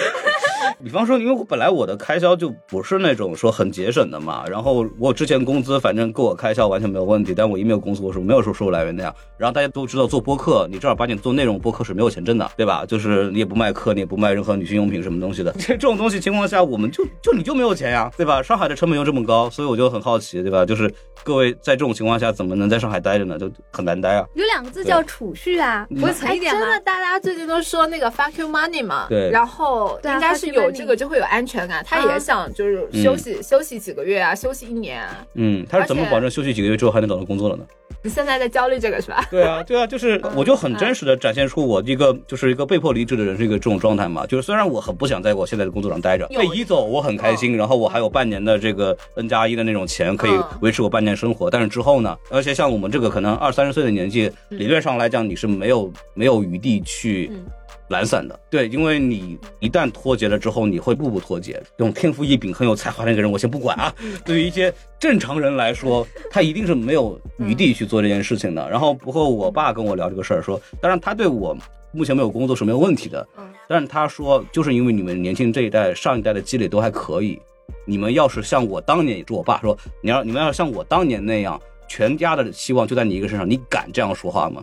Speaker 1: 比方说，因为我本来我的开销就不是那种说很节省的嘛，然后我之前工资反正够我开销完全没有问题，但我一没有工资，我是没有说收入来源那样。然后大家都知道做播客，你正儿八经做内容播客是没有钱挣的，对吧？就是你也不卖课，你也不卖任何女性用品什么东西的，这这种东西情况下，我们就就你就没有钱呀，对吧？上海的成本又这么高，所以我就很好奇，对吧？就是各位在这种情况下怎么能在上海待着呢？就很难待啊。
Speaker 4: 有两个字叫储蓄啊，不会存
Speaker 2: 哎，
Speaker 4: 一点吗？
Speaker 2: 真的，大家最近都说那个 fuck you money 嘛，
Speaker 1: 对
Speaker 2: 然后应该是有这个就会有安全感，他
Speaker 4: 啊
Speaker 2: 也想就是休息休息几个月啊，休息一年啊。
Speaker 1: 嗯，他是怎么保证休息几个月之后还能找到工作的呢？
Speaker 2: 你现在在焦虑这个是吧？
Speaker 1: 对啊，对啊，就是 我就很真实的展现出我一个就是一个被迫离职的人是一个这种状态嘛。就是虽然我很不想在我现在的工作上待着，
Speaker 2: 有
Speaker 1: 被移走我很开心，然后我还有半年的这个 N 加一的那种钱可以
Speaker 2: 嗯
Speaker 1: 维持我半年生活。但是之后呢，而且像我们这个可能二三十岁的年纪，理论上来讲你是没有没有余地去
Speaker 2: 嗯。
Speaker 1: 懒散的，对，因为你一旦脱节了之后，你会步步脱节。这种天赋异禀、很有才华的那个人，我先不管啊。对于一些正常人来说，他一定是没有余地去做这件事情的。然后，不过我爸跟我聊这个事儿，说，当然他对我目前没有工作是没有问题的，但是他说，就是因为你们年轻这一代、上一代的积累都还可以，你们要是像我当年，也是我爸说，你要你们要像我当年那样，全家的希望就在你一个身上，你敢这样说话吗？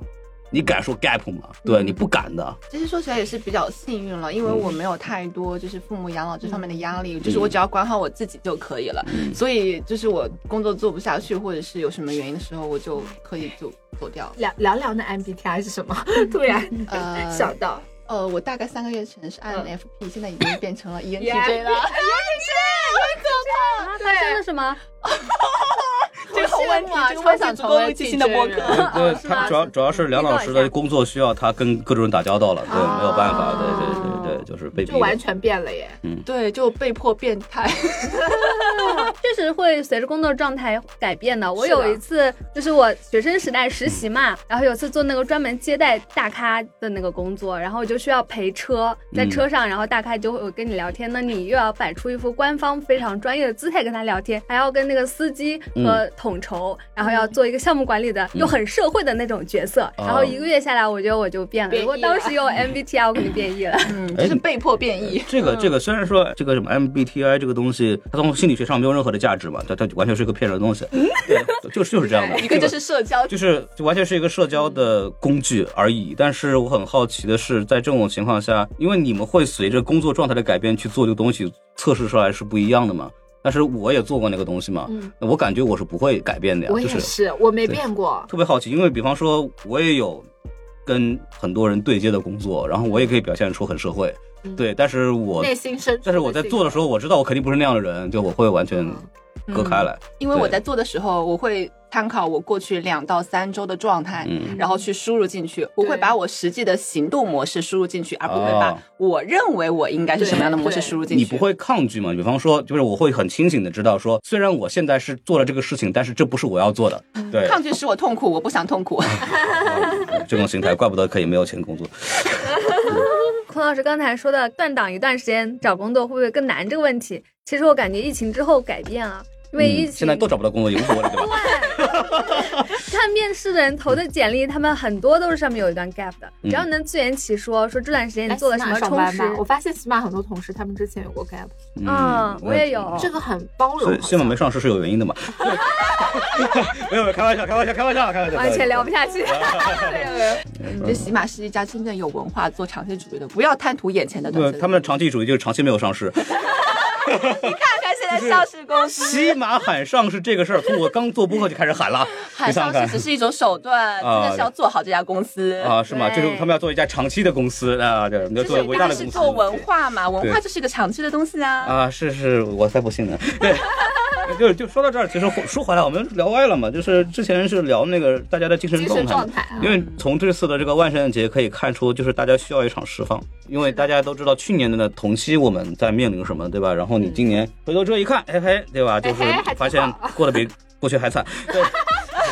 Speaker 1: 你敢说 gap 吗？对，你不敢的。
Speaker 3: 其实说起来也是比较幸运了，因为我没有太多就是父母养老这方面的压
Speaker 1: 嗯
Speaker 3: 力，就是我只要管好我自己就可以了。所以就是我工作做不下去，或者是有什么原因的时候，我就可以就走掉。
Speaker 2: 凉凉凉的 MBTI 是什么？突然
Speaker 3: 呃
Speaker 2: 想到，
Speaker 3: 呃，我大概三个月前是 INFP，、现在已经变成了 ENTJ
Speaker 2: 了。
Speaker 3: ENTJ 可
Speaker 4: 怕，发生了什么？
Speaker 3: 这个好问题，这个问题足够为新的播客。
Speaker 1: 对他主要主要是梁老师的工作需要他跟各种人打交道了，对，
Speaker 2: 哦
Speaker 1: 没有办法，对对对对，就是被。
Speaker 2: 就完全变了耶。
Speaker 3: 嗯对，就被迫变态。
Speaker 4: 确实会随着工作状态改变的。我有一次就是我学生时代实习嘛，然后有次做那个专门接待大咖的那个工作，然后我就需要陪车，在
Speaker 1: 嗯
Speaker 4: 车上，然后大咖就会跟你聊天，那你又要摆出一副官方非常专业的姿态跟他聊天，还要跟那个司机和统筹，然后要做一个项目管理的，又很社会的那种角色。然后一个月下来，我觉得我就变了。
Speaker 2: 变异
Speaker 4: 如果当时用 MBTI，我肯定变异了。
Speaker 3: 嗯，
Speaker 1: 哎
Speaker 3: 就是被迫变异。
Speaker 1: 这个这个虽然说这个什么 MBTI 这个东西，它从心理学上没有任何的价值嘛，它它完全是一个骗人的东西，对，就是就是这样的。
Speaker 3: 一个就是社交，
Speaker 1: 就是就完全是一个社交的工具而已。但是我很好奇的是，在这种情况下，因为你们会随着工作状态的改变去做这个东西，测试出来是不一样的嘛。但是我也做过那个东西嘛，
Speaker 2: 嗯
Speaker 1: 我感觉我是不会改变的呀，
Speaker 2: 我也
Speaker 1: 就是
Speaker 2: 是，我没变过。
Speaker 1: 特别好奇，因为比方说我也有跟很多人对接的工作，然后我也可以表现出很社会，
Speaker 2: 嗯。
Speaker 1: 对，但是我
Speaker 2: 内心深处，
Speaker 1: 但是我在做的时候，我知道我肯定不是那样的人，就我会完全割开来。
Speaker 3: 因为我在做的时候，我会参考我过去两到三周的状态，
Speaker 1: 嗯
Speaker 3: 然后去输入进去。我会把我实际的行动模式输入进去，而不会把
Speaker 1: 哦
Speaker 3: 我认为我应该是什么样的模式输入进去。
Speaker 1: 你不会抗拒吗？比方说，就是我会很清醒的知道说，虽然我现在是做了这个事情，但是这不是我要做的。对，
Speaker 3: 抗拒使我痛苦，我不想痛苦。
Speaker 1: 嗯这种心态，怪不得可以没有钱工作。
Speaker 4: 孔老师刚才说的断档一段时间找工作会不会更难这个问题，其实我感觉疫情之后改变了，因为疫情、
Speaker 1: 嗯现在都找不到工作，也无所谓了，对吧？
Speaker 4: 看面试的人投的简历，他们很多都是上面有一段 gap 的，
Speaker 1: 嗯
Speaker 4: 只要能自圆其说，说这段时间你
Speaker 2: 哎
Speaker 4: 做了什么充
Speaker 2: 起码上班吧我。发现起码很多同事他们之前有过 gap，
Speaker 4: 嗯我也有
Speaker 2: 这个很包容。
Speaker 1: 所以新闻没上市是有原因的嘛？没有，没有，开玩笑，开玩笑，开玩笑，开玩笑，
Speaker 4: 完全聊不下去。
Speaker 3: 这起码是一家真正有文化、做长期主义的，不要贪图眼前的短
Speaker 1: 对，他们的长期主义就是长期没有上市。
Speaker 3: 看看现在上市公司
Speaker 1: 起码喊上市这个事儿，从我刚做播客就开始喊了。
Speaker 3: 喊上市只是一种手段，真的是要做好这家公司。
Speaker 1: 啊，是吗？
Speaker 4: 对
Speaker 1: 就是他们要做一家长期的公司啊，对，要做伟大的公司
Speaker 3: 是做文化嘛，文化就是一个长期的东西啊。
Speaker 1: 啊，是是，我才不信呢。对，就就说到这儿，其实说回来，我们聊歪了嘛，就是之前是聊那个大家的精神状态嘛。
Speaker 2: 神状态啊，
Speaker 1: 因为从这次的这个万圣节可以看出，就是大家需要一场释放，因为大家都知道去年的呢同期我们在面临什么，对吧？然后你今年回头这一看，嘿嘿，对吧？就是发现过得比过去还惨，对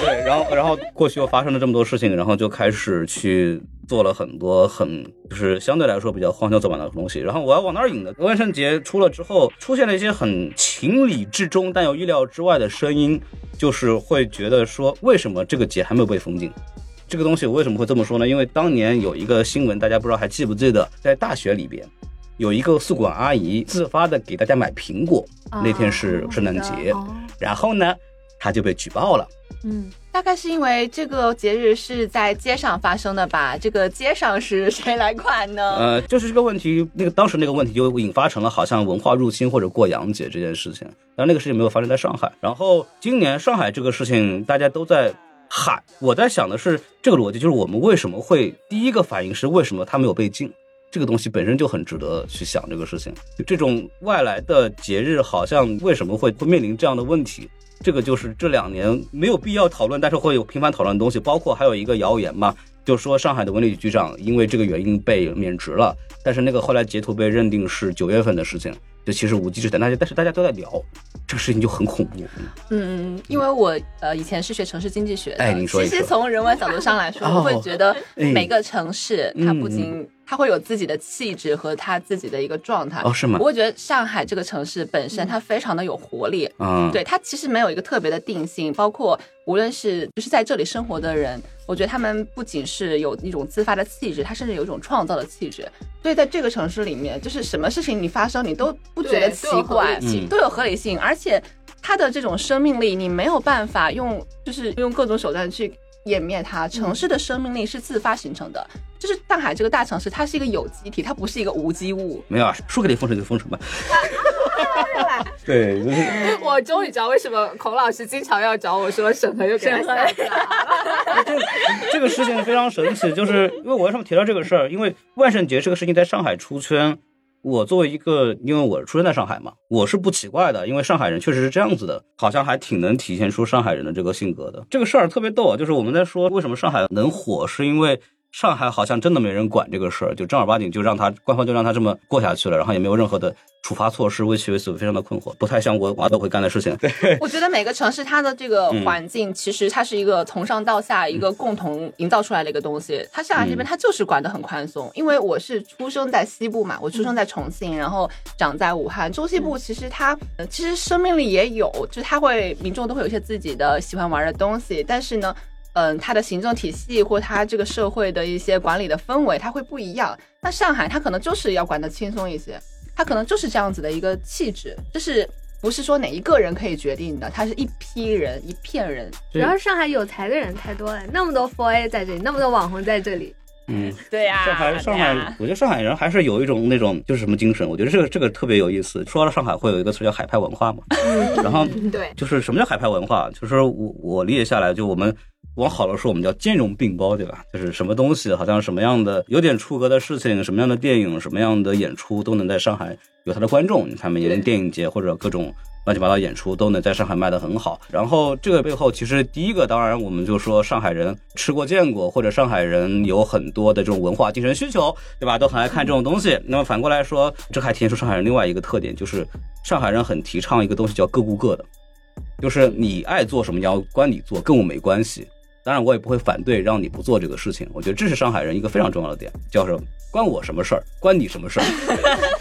Speaker 1: 对，然后然后过去又发生了这么多事情，然后就开始去做了很多很就是相对来说比较荒郊走板的东西。然后我要往哪儿引呢？万圣节出了之后，出现了一些很情理之中但又意料之外的声音，就是会觉得说，为什么这个节还没有被封禁？这个东西我为什么会这么说呢？因为当年有一个新闻，大家不知道还记不记得，在大学里边有一个宿管阿姨自发的给大家买苹果，
Speaker 2: 哦
Speaker 1: 那天是圣诞节，
Speaker 2: 哦
Speaker 1: 然后呢，她就被举报了。
Speaker 2: 嗯，
Speaker 3: 大概是因为这个节日是在街上发生的吧？这个街上是谁来管呢？
Speaker 1: 呃，就是这个问题，那个当时那个问题就引发成了好像文化入侵或者过洋节这件事情，但那个事情没有发生在上海。然后今年上海这个事情大家都在喊，我在想的是这个逻辑，就是我们为什么会第一个反应是为什么它没有被禁？这个东西本身就很值得去想这个事情。就这种外来的节日，好像为什么会会面临这样的问题？这个就是这两年没有必要讨论，但是会有频繁讨论的东西，包括还有一个谣言嘛，就说上海的文旅局局长因为这个原因被免职了，但是那个后来截图被认定是九月份的事情，就其实无稽之谈，大家但是大家都在聊这个事情就很恐怖。
Speaker 3: 嗯，因为我呃以前是学城市经济学的，其实从人文角度上来说，
Speaker 1: 哦
Speaker 3: 我会觉得
Speaker 1: 哎
Speaker 3: 每个城市它不
Speaker 1: 嗯
Speaker 3: 仅它会有自己的气质和他自己的一个状态。
Speaker 1: 哦，是吗
Speaker 3: 我？会觉得上海这个城市本身它非常的有活力，
Speaker 1: 嗯，
Speaker 3: 对它其实没有一个特别的定性，包括无论是就是在这里生活的人，我觉得他们不仅是有一种自发的气质，他甚至有一种创造的气质。所以在这个城市里面，就是什么事情你发生，你都不觉得奇怪都有合理性，而且它的这种生命力，你没有办法用就是用各种手段去。湮灭它，城市的生命力是自发形成的。就是上海这个大城市，它是一个有机体，它不是一个无机物。
Speaker 1: 没有啊，说给你封城就封城吧。对，就是
Speaker 2: 我终于知道为什么孔老师经常要找我说审核又给他
Speaker 4: 审核
Speaker 2: 下架了。
Speaker 1: 这个这个事情非常神奇，就是因为我为什么提到这个事儿？因为万圣节这个事情在上海出圈，我作为一个，因为我出生在上海嘛，我是不奇怪的，因为上海人确实是这样子的，好像还挺能体现出上海人的这个性格的。这个事儿特别逗啊，就是我们在说为什么上海能火，是因为。上海好像真的没人管这个事儿，就正儿八经就让他官方就让他这么过下去了，然后也没有任何的处罚措施，为其为此非常的困惑，不太像我娃都会干的事情。对，
Speaker 3: 我觉得每个城市它的这个环境，其实它是一个从上到下一个共同营造出来的一个东西。它上海这边它就是管得很宽松，因为我是出生在西部嘛，我出生在重庆，然后长在武汉。中西部其实它呃其实生命力也有，就是它会民众都会有一些自己的喜欢玩的东西，但是呢。嗯，它的行政体系或它这个社会的一些管理的氛围，它会不一样。那上海它可能就是要管得轻松一些，它可能就是这样子的一个气质，就是不是说哪一个人可以决定的？它是一批人，一片人。
Speaker 4: 主要是上海有才的人太多了，那么多 f o A 在这里，那么多网红在这里，
Speaker 1: 嗯，
Speaker 3: 对呀、
Speaker 1: 上海，上海，我觉得上海人还是有一种那种就是什么精神，我觉得这个这个特别有意思。说到上海，会有一个词叫海派文化嘛，然后
Speaker 2: 对，
Speaker 1: 就是什么叫海派文化？就是我我理解下来，就我们往好了说，我们叫兼容并包，对吧？就是什么东西，好像什么样的有点出格的事情，什么样的电影，什么样的演出，都能在上海有它的观众。你看，每年电影节或者各种。乱七八糟演出都能在上海卖得很好，然后这个背后其实第一个，当然我们就说上海人吃过见过，或者上海人有很多的这种文化精神需求，对吧？都很爱看这种东西。那么反过来说，这还体现出上海人另外一个特点，就是上海人很提倡一个东西叫各顾各的，就是你爱做什么要关你做，跟我没关系。当然，我也不会反对让你不做这个事情。我觉得这是上海人一个非常重要的点，叫什么？关我什么事儿？关你什么事儿？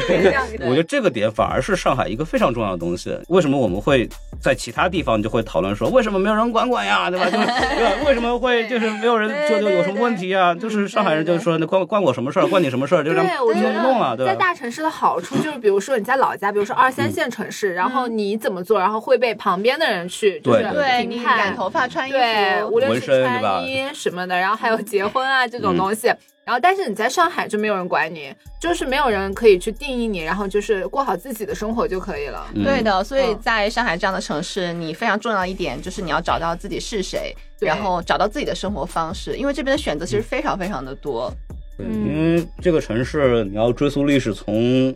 Speaker 1: 我觉得这个点反而是上海一个非常重要的东西。为什么我们会在其他地方就会讨论说，为什么没有人管管呀？对吧？就是 对吧？为什么会就是没有人就就有什么问题呀？就是上海人就说，那关关我什么事儿？关你什么事儿？就这样
Speaker 2: 对，我觉
Speaker 1: 弄就弄了，
Speaker 2: 得在
Speaker 1: 对吧？
Speaker 2: 在大城市的好处就是，比如说你在老家，比如说二三线城市，然后你怎么做，然后会被旁边的人去就是
Speaker 1: 对
Speaker 3: 对你
Speaker 2: 评判
Speaker 3: 染头发、穿衣
Speaker 2: 对，
Speaker 3: 服，
Speaker 2: 无论是
Speaker 1: 纹身对吧？
Speaker 2: 穿衣什么的，然后还有结婚啊这种东西。然后，但是你在上海就没有人管你，就是没有人可以去定义你，然后就是过好自己的生活就可以了。
Speaker 1: 嗯。
Speaker 3: 对的，所以
Speaker 2: 嗯
Speaker 3: 在上海这样的城市，你非常重要一点就是你要找到自己是谁，然后找到自己的生活方式，因为这边的选择其实非常非常的多。
Speaker 1: 对，
Speaker 2: 嗯。
Speaker 1: 因为这个城市你要追溯历史，从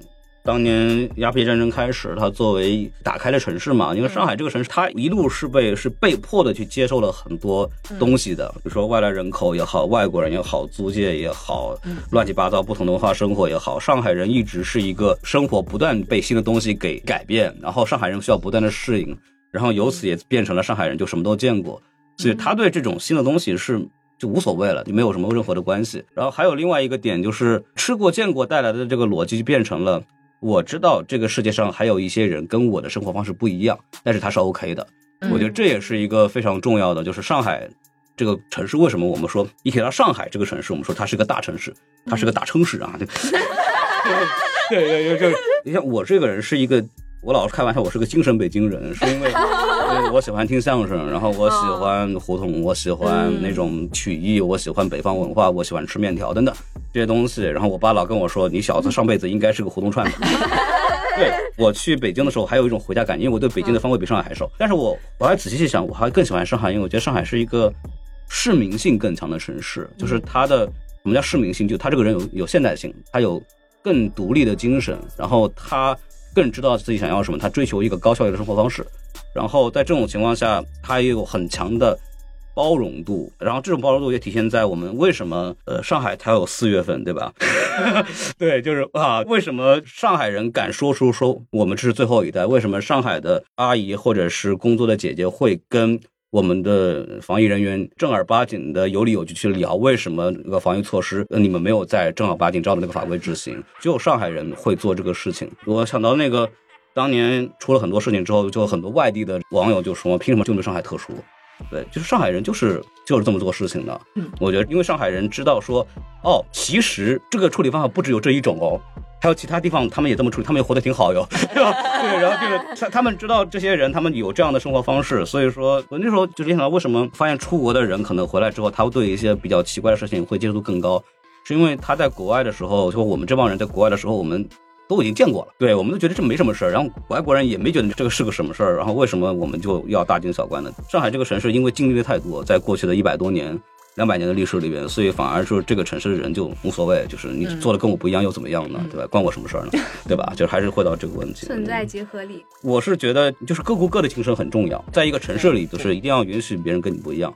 Speaker 1: 当年鸦片战争开始，它作为打开了城市嘛，因为上海这个城市，它一路是被是被迫的去接受了很多东西的，比如说外来人口也好，外国人也好，租界也好，乱七八糟不同的文化生活也好，上海人一直是一个生活不断被新的东西给改变，然后上海人需要不断的适应，然后由此也变成了上海人就什么都见过，所以他对这种新的东西是就无所谓了，就没有什么任何的关系。然后还有另外一个点就是吃过见过带来的这个逻辑就变成了，我知道这个世界上还有一些人跟我的生活方式不一样，但是他是 OK 的。
Speaker 3: 嗯
Speaker 1: 我觉得这也是一个非常重要的，就是上海这个城市为什么我们说一提到上海这个城市，我们说它是个大城市，它是个大城市啊。对对对，就你像我这个人是一个。我老是开玩笑，我是个精神北京人，是因为对 我喜欢听相声，然后我喜欢胡同，我喜欢那种曲艺，我喜欢北方文化，我喜欢吃面条等等这些东西。然后我爸老跟我说：“你小子上辈子应该是个胡同串子。”对我去北京的时候，还有一种回家感，因为我对北京的方位比上海还熟。但是我我还仔细去想，我还更喜欢上海，因为我觉得上海是一个市民性更强的城市，就是它的什么叫市民性？就他这个人有有现代性，他有更独立的精神，然后他。更知道自己想要什么，他追求一个高效率的生活方式，然后在这种情况下，他也有很强的包容度，然后这种包容度也体现在我们为什么呃上海才有四月份，对吧？对，就是啊，为什么上海人敢说出说我们这是最后一代？为什么上海的阿姨或者是工作的姐姐会跟？我们的防疫人员正儿八经的有理有据去聊，为什么那个防疫措施你们没有在正儿八经照着那个法规执行？只有上海人会做这个事情。我想到那个当年出了很多事情之后，就很多外地的网友就说：“凭什么就对上海特殊？”对，就是上海人就是就是这么做事情的。嗯，我觉得因为上海人知道说，哦，其实这个处理方法不只有这一种哦。还有其他地方，他们也这么处理，他们也活得挺好哟，对吧？对，然后就是他他们知道这些人，他们有这样的生活方式，所以说我那时候就联想到，为什么发现出国的人可能回来之后，他会对一些比较奇怪的事情会接受度更高，是因为他在国外的时候，就我们这帮人在国外的时候，我们都已经见过了，对，我们都觉得这没什么事儿，然后外国人也没觉得这个是个什么事儿，然后为什么我们就要大惊小怪呢？上海这个城市因为经历的太多，在过去的一百多年。两百年的历史里边，所以反而说这个城市的人就无所谓，就是你做的跟我不一样又怎么样呢？对吧？关我什么事儿呢？对吧？就还是回到这个问题。
Speaker 4: 存在即合理。
Speaker 1: 我是觉得，就是各过各的精神很重要，在一个城市里，就是一定要允许别人跟你不一样。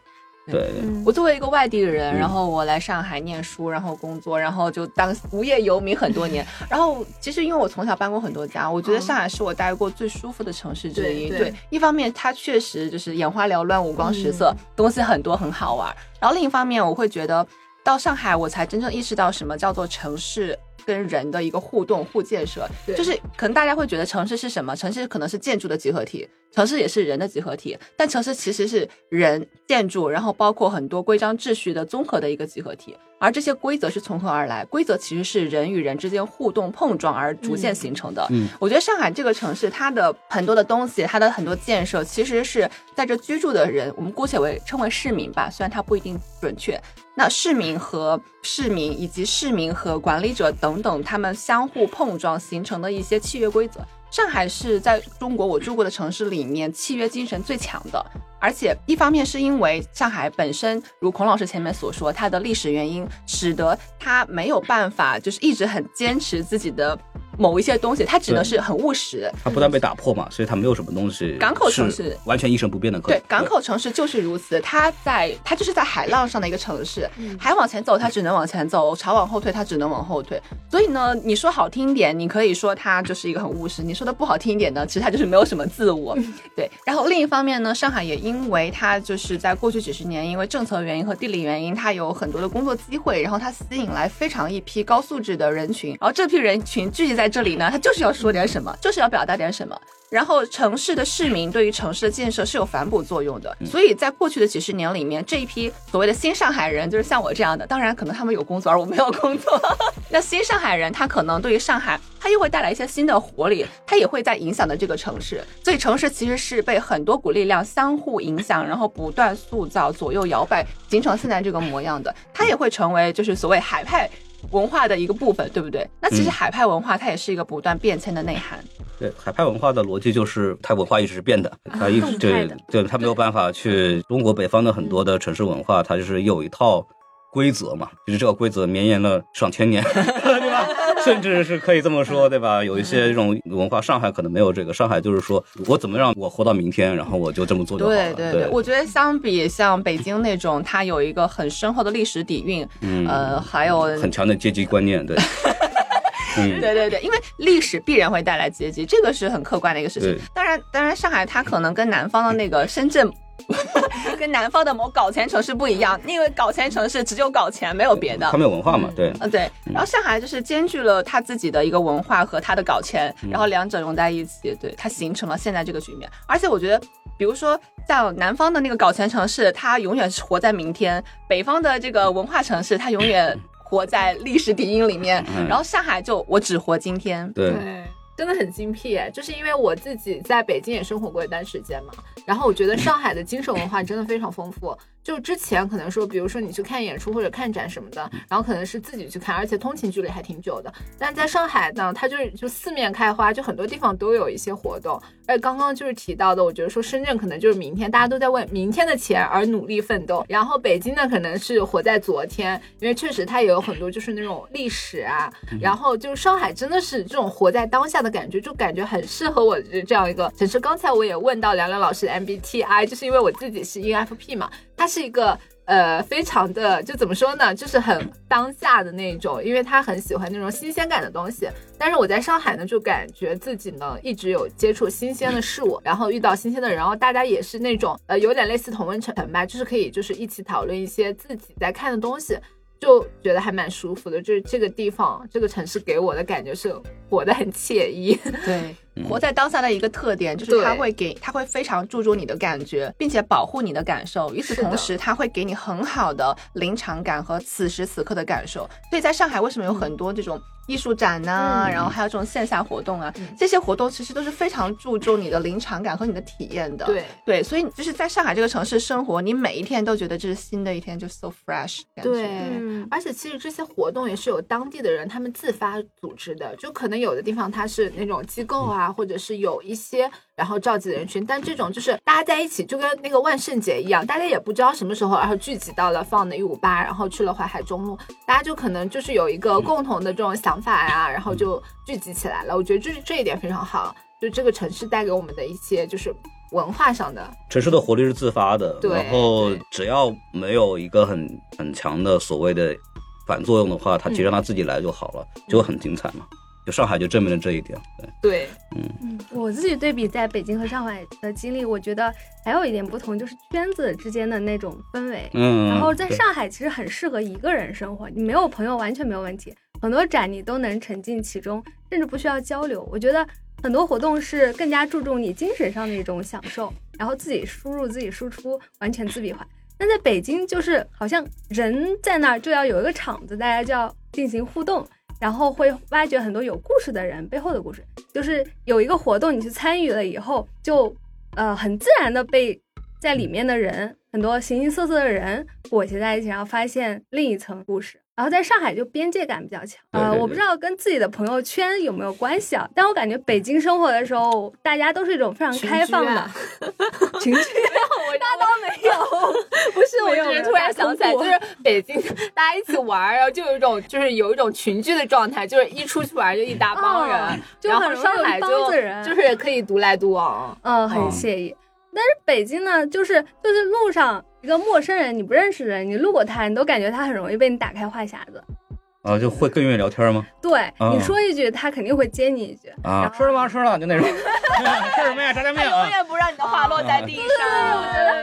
Speaker 1: 对，
Speaker 3: 我作为一个外地的人，然后我来上海念书，然后工作，然后就当无业游民很多年。然后其实因为我从小搬过很多家，我觉得上海是我待过最舒服的城市之一。对，一方面它确实就是眼花缭乱、五光十色，东西很多，很好玩。然后另一方面，我会觉得到上海，我才真正意识到什么叫做城市。跟人的一个互动互建设，就是可能大家会觉得城市是什么？城市可能是建筑的集合体，城市也是人的集合体。但城市其实是人、建筑，然后包括很多规章秩序的综合的一个集合体。而这些规则是从何而来？规则其实是人与人之间互动碰撞而逐渐形成的。嗯，我觉得上海这个城市，它的很多的东西，它的很多建设，其实是在这居住的人，我们姑且为称为市民吧，虽然它不一定准确。那市民和市民，以及市民和管理者等等等，他们相互碰撞形成的一些契约规则。上海是在中国我住过的城市里面契约精神最强的。而且，一方面是因为上海本身，如孔老师前面所说，它的历史原因，使得它没有办法，就是一直很坚持自己的。某一些东西，它只能是很务实。
Speaker 1: 它不断被打破嘛，所以它没有什么东西。
Speaker 3: 港口城市
Speaker 1: 完全一成不变的。
Speaker 3: 对，港口城市就是如此。它在，它就是在海浪上的一个城市。海往前走，它只能往前走；潮往后退，它只能往后退。所以呢，你说好听一点，你可以说它就是一个很务实；你说的不好听一点呢，其实它就是没有什么自我。对。然后另一方面呢，上海也因因为它就是在过去几十年，因为政策原因和地理原因，它有很多的工作机会，然后它吸引来非常一批高素质的人群。然后这批人群聚集。在这里呢，他就是要说点什么，就是要表达点什么。然后城市的市民对于城市的建设是有反哺作用的，所以在过去的几十年里面，这一批所谓的新上海人，就是像我这样的，当然可能他们有工作而我没有工作。那新上海人他可能对于上海，他又会带来一些新的活力，他也会在影响的这个城市。所以城市其实是被很多股力量相互影响，然后不断塑造、左右摇摆，形成现在这个模样的。他也会成为就是所谓海派。文化的一个部分，对不对？那其实海派文化它也是一个不断变迁的内涵。
Speaker 1: 对，海派文化的逻辑就是它文化一直是变的，它一直对对，它没有办法去中国北方的很多的城市文化，它就是有一套。规则嘛，就是这个规则绵延了上千年？甚至是可以这么说，对吧？有一些这种文化，上海可能没有这个。上海就是说我怎么让我活到明天，然后我就这么做就好了。
Speaker 3: 对对对，我觉得相比像北京那种，它有一个很深厚的历史底蕴，呃，还有
Speaker 1: 很强的阶级观念，对。
Speaker 3: 对对对，因为历史必然会带来阶级，这个是很客观的一个事情。当然，当然，上海它可能跟南方的那个深圳。跟南方的某搞钱城市不一样，因为搞钱城市只有搞钱，没有别的。
Speaker 1: 他没有文化嘛？对，
Speaker 3: 嗯对。然后上海就是兼具了他自己的一个文化和他的搞钱，然后两者融在一起，对，它形成了现在这个局面。而且我觉得，比如说像南方的那个搞钱城市，它永远是活在明天；北方的这个文化城市，它永远。活在历史底蕴里面，
Speaker 1: 嗯
Speaker 3: 然后上海就我只活今天。
Speaker 1: 对，
Speaker 2: 对，真的很精辟哎，就是因为我自己在北京也生活过一段时间嘛，然后我觉得上海的精神文化真的非常丰富。就之前可能说，比如说你去看演出或者看展什么的，然后可能是自己去看，而且通勤距离还挺久的。但在上海呢，它就是就四面开花，就很多地方都有一些活动。而刚刚就是提到的，我觉得说深圳可能就是明天，大家都在为明天的钱而努力奋斗。然后北京呢，可能是活在昨天，因为确实它也有很多就是那种历史啊。然后就是上海真的是这种活在当下的感觉，就感觉很适合我这这样一个城市。刚才我也问到梁梁老师的 MBTI，就是因为我自己是 ENFP 嘛，它是一个。呃，非常的就怎么说呢，就是很当下的那种，因为他很喜欢那种新鲜感的东西。但是我在上海呢，就感觉自己呢一直有接触新鲜的事物，然后遇到新鲜的人，然后大家也是那种呃有点类似同温层吧，就是可以就是一起讨论一些自己在看的东西，就觉得还蛮舒服的。就是这个地方这个城市给我的感觉是活得很惬意。
Speaker 3: 对，活在当下的一个特点就是
Speaker 2: 对
Speaker 3: 它会给，他会非常注重你的感觉，并且保护你的感受。与此同时，他会给你很好的临场感和此时此刻的感受。所以在上海，为什么有很多这种艺术展呐、
Speaker 2: 嗯
Speaker 3: 然后还有这种线下活动啊
Speaker 2: 嗯，
Speaker 3: 这些活动其实都是非常注重你的临场感和你的体验的。
Speaker 2: 对
Speaker 3: 对，所以就是在上海这个城市生活，你每一天都觉得这是新的一天，就 so fresh 感觉。
Speaker 2: 对，
Speaker 4: 嗯
Speaker 2: 而且其实这些活动也是有当地的人他们自发组织的，就可能有的地方它是那种机构啊，或者是有一些然后召集的人群，但这种就是大家在一起，就跟那个万圣节一样，大家也不知道什么时候，然后聚集到了放的一五八，然后去了淮海中路，大家就可能就是有一个共同的这种想法呀、然后就聚集起来了。我觉得就是这一点非常好，就这个城市带给我们的一些就是文化上的，
Speaker 1: 城市的活力是自发的，
Speaker 2: 对
Speaker 1: 然后只要没有一个很很强的所谓的反作用的话，它其实
Speaker 2: 嗯
Speaker 1: 让它自己来就好了，就会很精彩嘛。就上海就证明了这一点，对，
Speaker 2: 对，
Speaker 4: 嗯，我自己对比在北京和上海的经历，我觉得还有一点不同，就是圈子之间的那种氛围。
Speaker 1: 嗯，
Speaker 4: 然后在上海其实很适合一个人生活，你没有朋友完全没有问题，很多展你都能沉浸其中，甚至不需要交流。我觉得很多活动是更加注重你精神上的一种享受，然后自己输入自己输出，完全自闭环。但在北京就是好像人在那儿就要有一个场子，大家就要进行互动，然后会挖掘很多有故事的人背后的故事。就是有一个活动你去参与了以后，就呃很自然的被在里面的人很多形形色色的人裹挟在一起，然后发现另一层故事。然后在上海就边界感比较强，呃，我不知道跟自己的朋友圈有没有关系啊，但我感觉北京生活的时候，大家都是一种非常开放的
Speaker 2: 居啊
Speaker 4: 群居，
Speaker 2: 我
Speaker 4: 那倒没有，
Speaker 2: 不是，我只是突然想起来，就是北京大家一起玩儿，然后就有一种就是有一种群居的状态，就是一出去玩就一大帮人，
Speaker 4: 哦就
Speaker 2: 然后上海就就是可以独来独往。
Speaker 4: 嗯，很
Speaker 1: 嗯
Speaker 4: 惬意。但是北京呢，就是就是路上一个陌生人，你不认识的人，你路过他，你都感觉他很容易被你打开话匣子。
Speaker 1: 啊，就会更愿意聊天吗？
Speaker 4: 对、
Speaker 1: 嗯
Speaker 4: 你说一句，他肯定会接你一句。
Speaker 1: 啊，吃了吗？吃了，就那种，吃什么呀？炸酱面啊。
Speaker 3: 远不让你的话落在地上。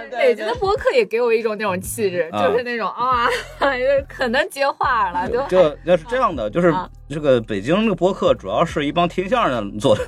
Speaker 3: 对
Speaker 2: 北京的播客也给我一种那种气质，
Speaker 1: 啊
Speaker 2: 就是那种啊，就 可能接话了，就
Speaker 1: 就要是这样的，就是
Speaker 2: 啊
Speaker 1: 这个北京这个播客，主要是一帮听相声的做的。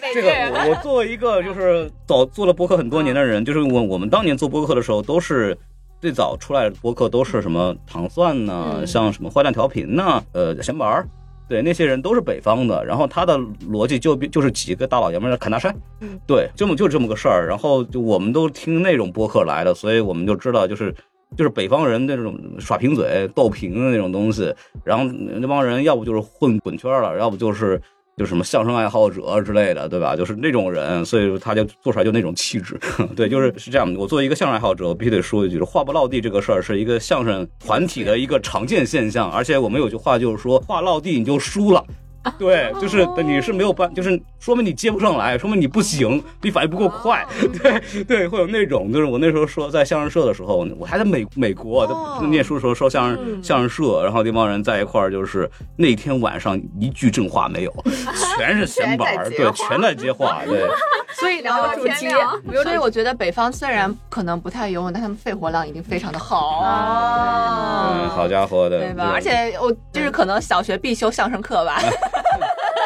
Speaker 2: 北
Speaker 1: 这个我我作为一个就是早做了播客很多年的人，就是我我们当年做播客的时候，都是最早出来的播客都是什么糖蒜呐、
Speaker 2: 嗯
Speaker 1: 像什么坏蛋调频呐、呃闲玩儿。对，那些人都是北方的，然后他的逻辑就就是几个大老爷们儿侃大山，
Speaker 2: 嗯
Speaker 1: 对，这么就这么个事儿。然后就我们都听那种播客来的，所以我们就知道，就是就是北方人那种耍贫嘴、斗贫的那种东西。然后那帮人要不就是混滚圈了，要不就是就什么相声爱好者之类的，对吧？就是那种人，所以说他就做出来就那种气质。对，就是是这样的。我作为一个相声爱好者，我必须得说一句，话不落地这个事儿是一个相声团体的一个常见现象，而且我们有句话就是说，话落地你就输了。对，就是你是没有办，就是说明你接不上来，说明你不行，你反应不够快。对对，会有那种，就是我那时候说在相声社的时候，我还在美美国念书的时候说相声、
Speaker 2: 嗯
Speaker 1: 相声社，然后那帮人在一块儿，就是那天晚上一句正话没有，全是闲板儿，对，
Speaker 2: 全在接话
Speaker 1: 对。
Speaker 3: 所以
Speaker 2: 聊到天亮
Speaker 3: 所以我觉得北方虽然可能不太游泳，但他们肺活量一定非常的好。
Speaker 2: 啊
Speaker 1: 嗯，好家伙的，
Speaker 3: 对吧？而且我就是可能小学必修相声课吧。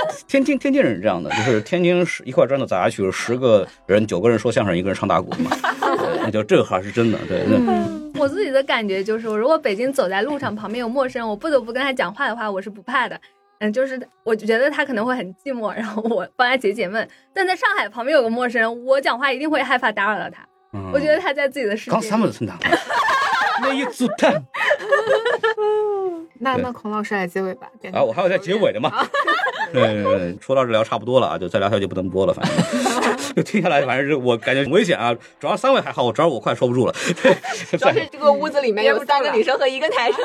Speaker 1: 天津天津人是这样的，就是天津是一块砖头砸下去，十个人九个人说相声，一个人唱大鼓嘛，对，那就这个还是真的，对对。
Speaker 4: 嗯，我我自己的感觉就是，如果北京走在路上旁边有陌生人，我不得不跟他讲话的话，我是不怕的。嗯，就是我觉得他可能会很寂寞，然后我帮他解解闷。但在上海旁边有个陌生人，我讲话一定会害怕打扰到他。
Speaker 1: 嗯
Speaker 4: 我觉得他在自己的世界里。
Speaker 1: 刚三本村长，那一组蛋
Speaker 2: 那那孔老师来结尾吧。
Speaker 1: 啊，我还有在结尾的嘛。对对对，说到这聊差不多了啊，就再聊下去就不能播了，反正。听下来，反正是我感觉很危险啊。主要三位还好，我主要我快收不住了。对，
Speaker 3: 主要是这个屋子里面有三个女生和一个男生。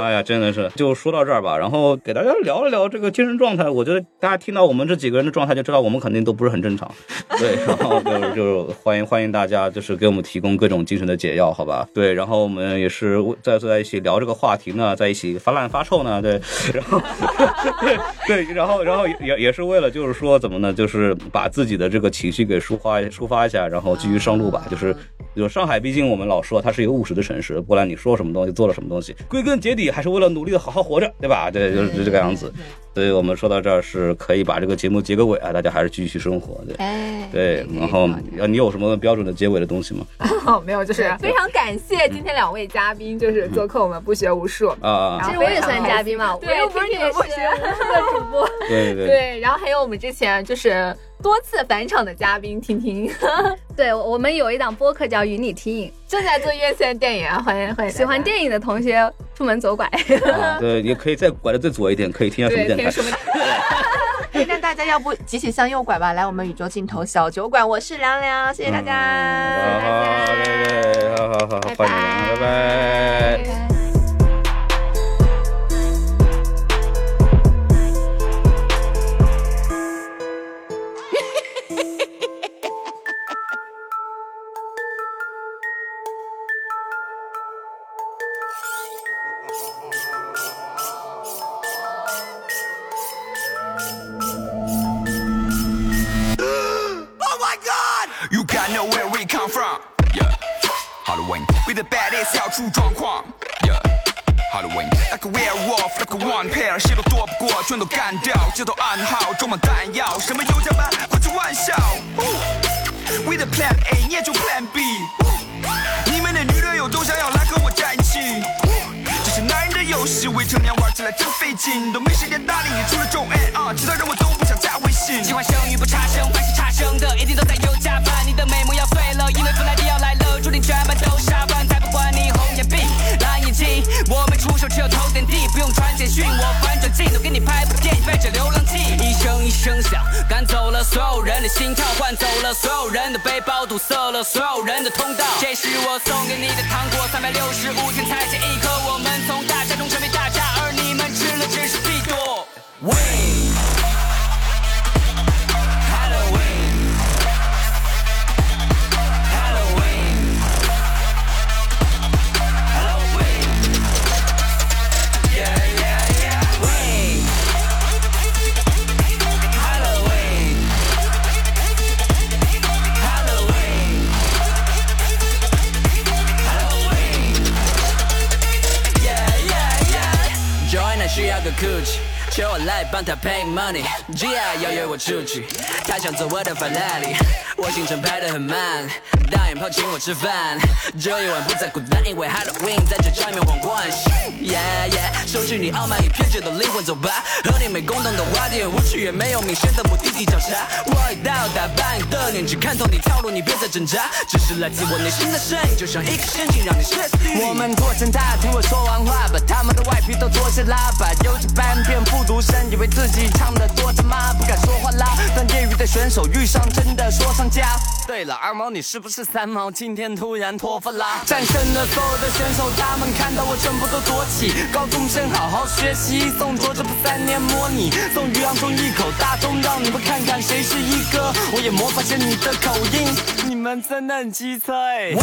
Speaker 1: 哎呀，真的是，就说到这儿吧。然后给大家聊一聊这个精神状态。我觉得大家听到我们这几个人的状态，就知道我们肯定都不是很正常。对，然后就是就是欢迎欢迎大家，就是给我们提供各种精神的解药，好吧？对，然后我们也是在坐在一起聊这个话题呢，在一起发烂发臭呢，对，然后对 对，然后然后也也是为了就是说怎么呢，就是把自己的这个情绪给抒发抒发一下，然后继续上路吧。就是就上海，毕竟我们老说它是一个务实的城市，不管你说什么东西，做了什么东西，归根结底还是为了努力的好好活着，对吧？对，就是这个样子。所以我们说到这儿是可以把这个节目结个尾啊，大家还是继续生活，对。
Speaker 3: 哎，
Speaker 1: 对，然后要你有什么标准的结尾的东西吗？
Speaker 2: 哦，没有，就是非常感谢今天两位嘉宾，就是做客我们不学无术。
Speaker 1: 啊啊，
Speaker 4: 其实我也算嘉宾嘛，我
Speaker 2: 对
Speaker 4: 又不是你们不学无术的主播。
Speaker 1: 对对对，
Speaker 2: 对，然后还有我们之前就是多次返场的嘉宾婷婷，
Speaker 4: 对，我们有一档播客叫《与你听影
Speaker 2: 正在做院线电影啊，欢迎欢迎》，
Speaker 4: 喜欢电影的同学出门左拐。
Speaker 1: 啊 对，也可以再拐的再左一点，可以听下什么电台
Speaker 2: 对听什。么？
Speaker 3: 那大家要不集体向右拐吧，来我们宇宙尽头小酒馆，我是凉凉，谢谢大家。
Speaker 1: 嗯好好，好好好好，欢迎，拜拜。
Speaker 5: 都没时间搭理你，除了中 N 啊，其他人我都不想加微信。
Speaker 6: 喜欢生与不差生，凡是差生的一定都在有加班。你的美梦要碎了，因为弗莱迪要来了，注定全班都下班。才不管你红眼病蓝眼睛，我没出手只有投点地，不用传简讯，我翻转镜头给你拍部电影，背着流浪记，一声一声响，赶走了所有人的心跳，换走了所有人的背包，堵塞了所有人的通道。这是我送给你的糖果，三百六十五天才见一颗。我们从大家中成为帮他 pay money，G I 要约我出去，他想坐我的法拉利，我行程排得很满，大眼泡请我吃饭，这一晚不再孤单，因为 Halloween 在这场面皇冠。Yeah yeah，收拾你傲慢与偏执的灵魂，走吧，和你没共同的话题，无趣也没有明显的目的地找茬。我已到达半夜的年纪，看透你套路，你别再挣扎，只是来自我内心的声音，就像一个陷阱，让你歇斯底里。
Speaker 7: 我们坐成大，听我说完话，把他们的外皮都脱下拉，把游戏班变复读生，以为自己唱的多他妈，不敢说话啦。当业余的选手遇上真的说唱家。对了，二毛你是不是三毛？今天突然脱发啦！战胜了所有的选手，他们看到我全部都躲起。高中生好好学习，送卓这不三年模拟，送于洋中一口大钟，让你们看看谁是一哥。我也模仿些你的口音，你们真的很机车哎。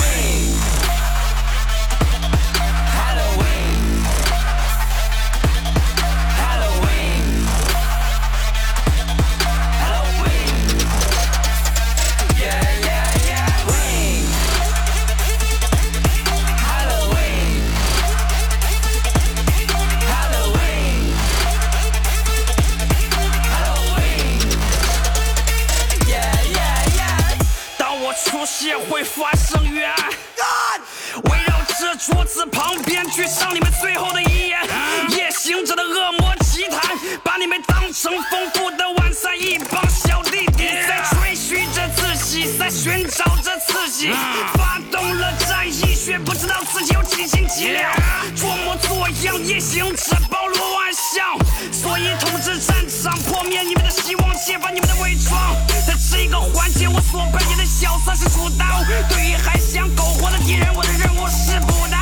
Speaker 8: 出血会发生冤案。围绕这桌子旁边，去上你们最后的遗言。夜行者的恶魔奇谈，把你们当成丰富的晚餐。一帮小弟弟在吹嘘着自己，在寻找着刺激，发动了战役，却不知道自己有几斤几两。装模作样，夜行者包罗万所以统治战场，破灭你们的希望，揭发你们的伪装。在这一个环节，我所扮演的角色是主刀。对于还想苟活的敌人，我的任务是补刀。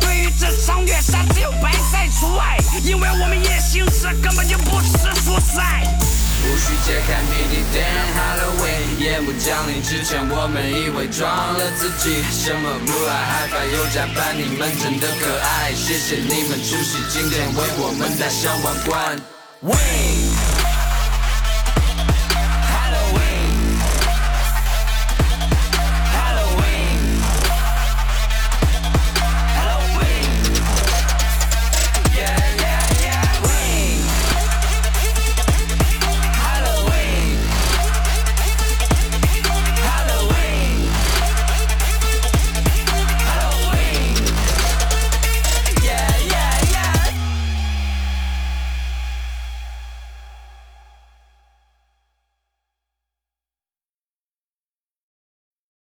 Speaker 8: 对于这场虐杀，只有白菜除外，因为我们夜行者根本就不吃蔬菜。
Speaker 9: 无需揭开谜底，Dan Halloween，夜幕降临之前，我们以伪装了自己。什么 Blue Eye High Five 又加班，你们真的可爱，谢谢你们出席今天为我们戴上王冠。
Speaker 8: 喂。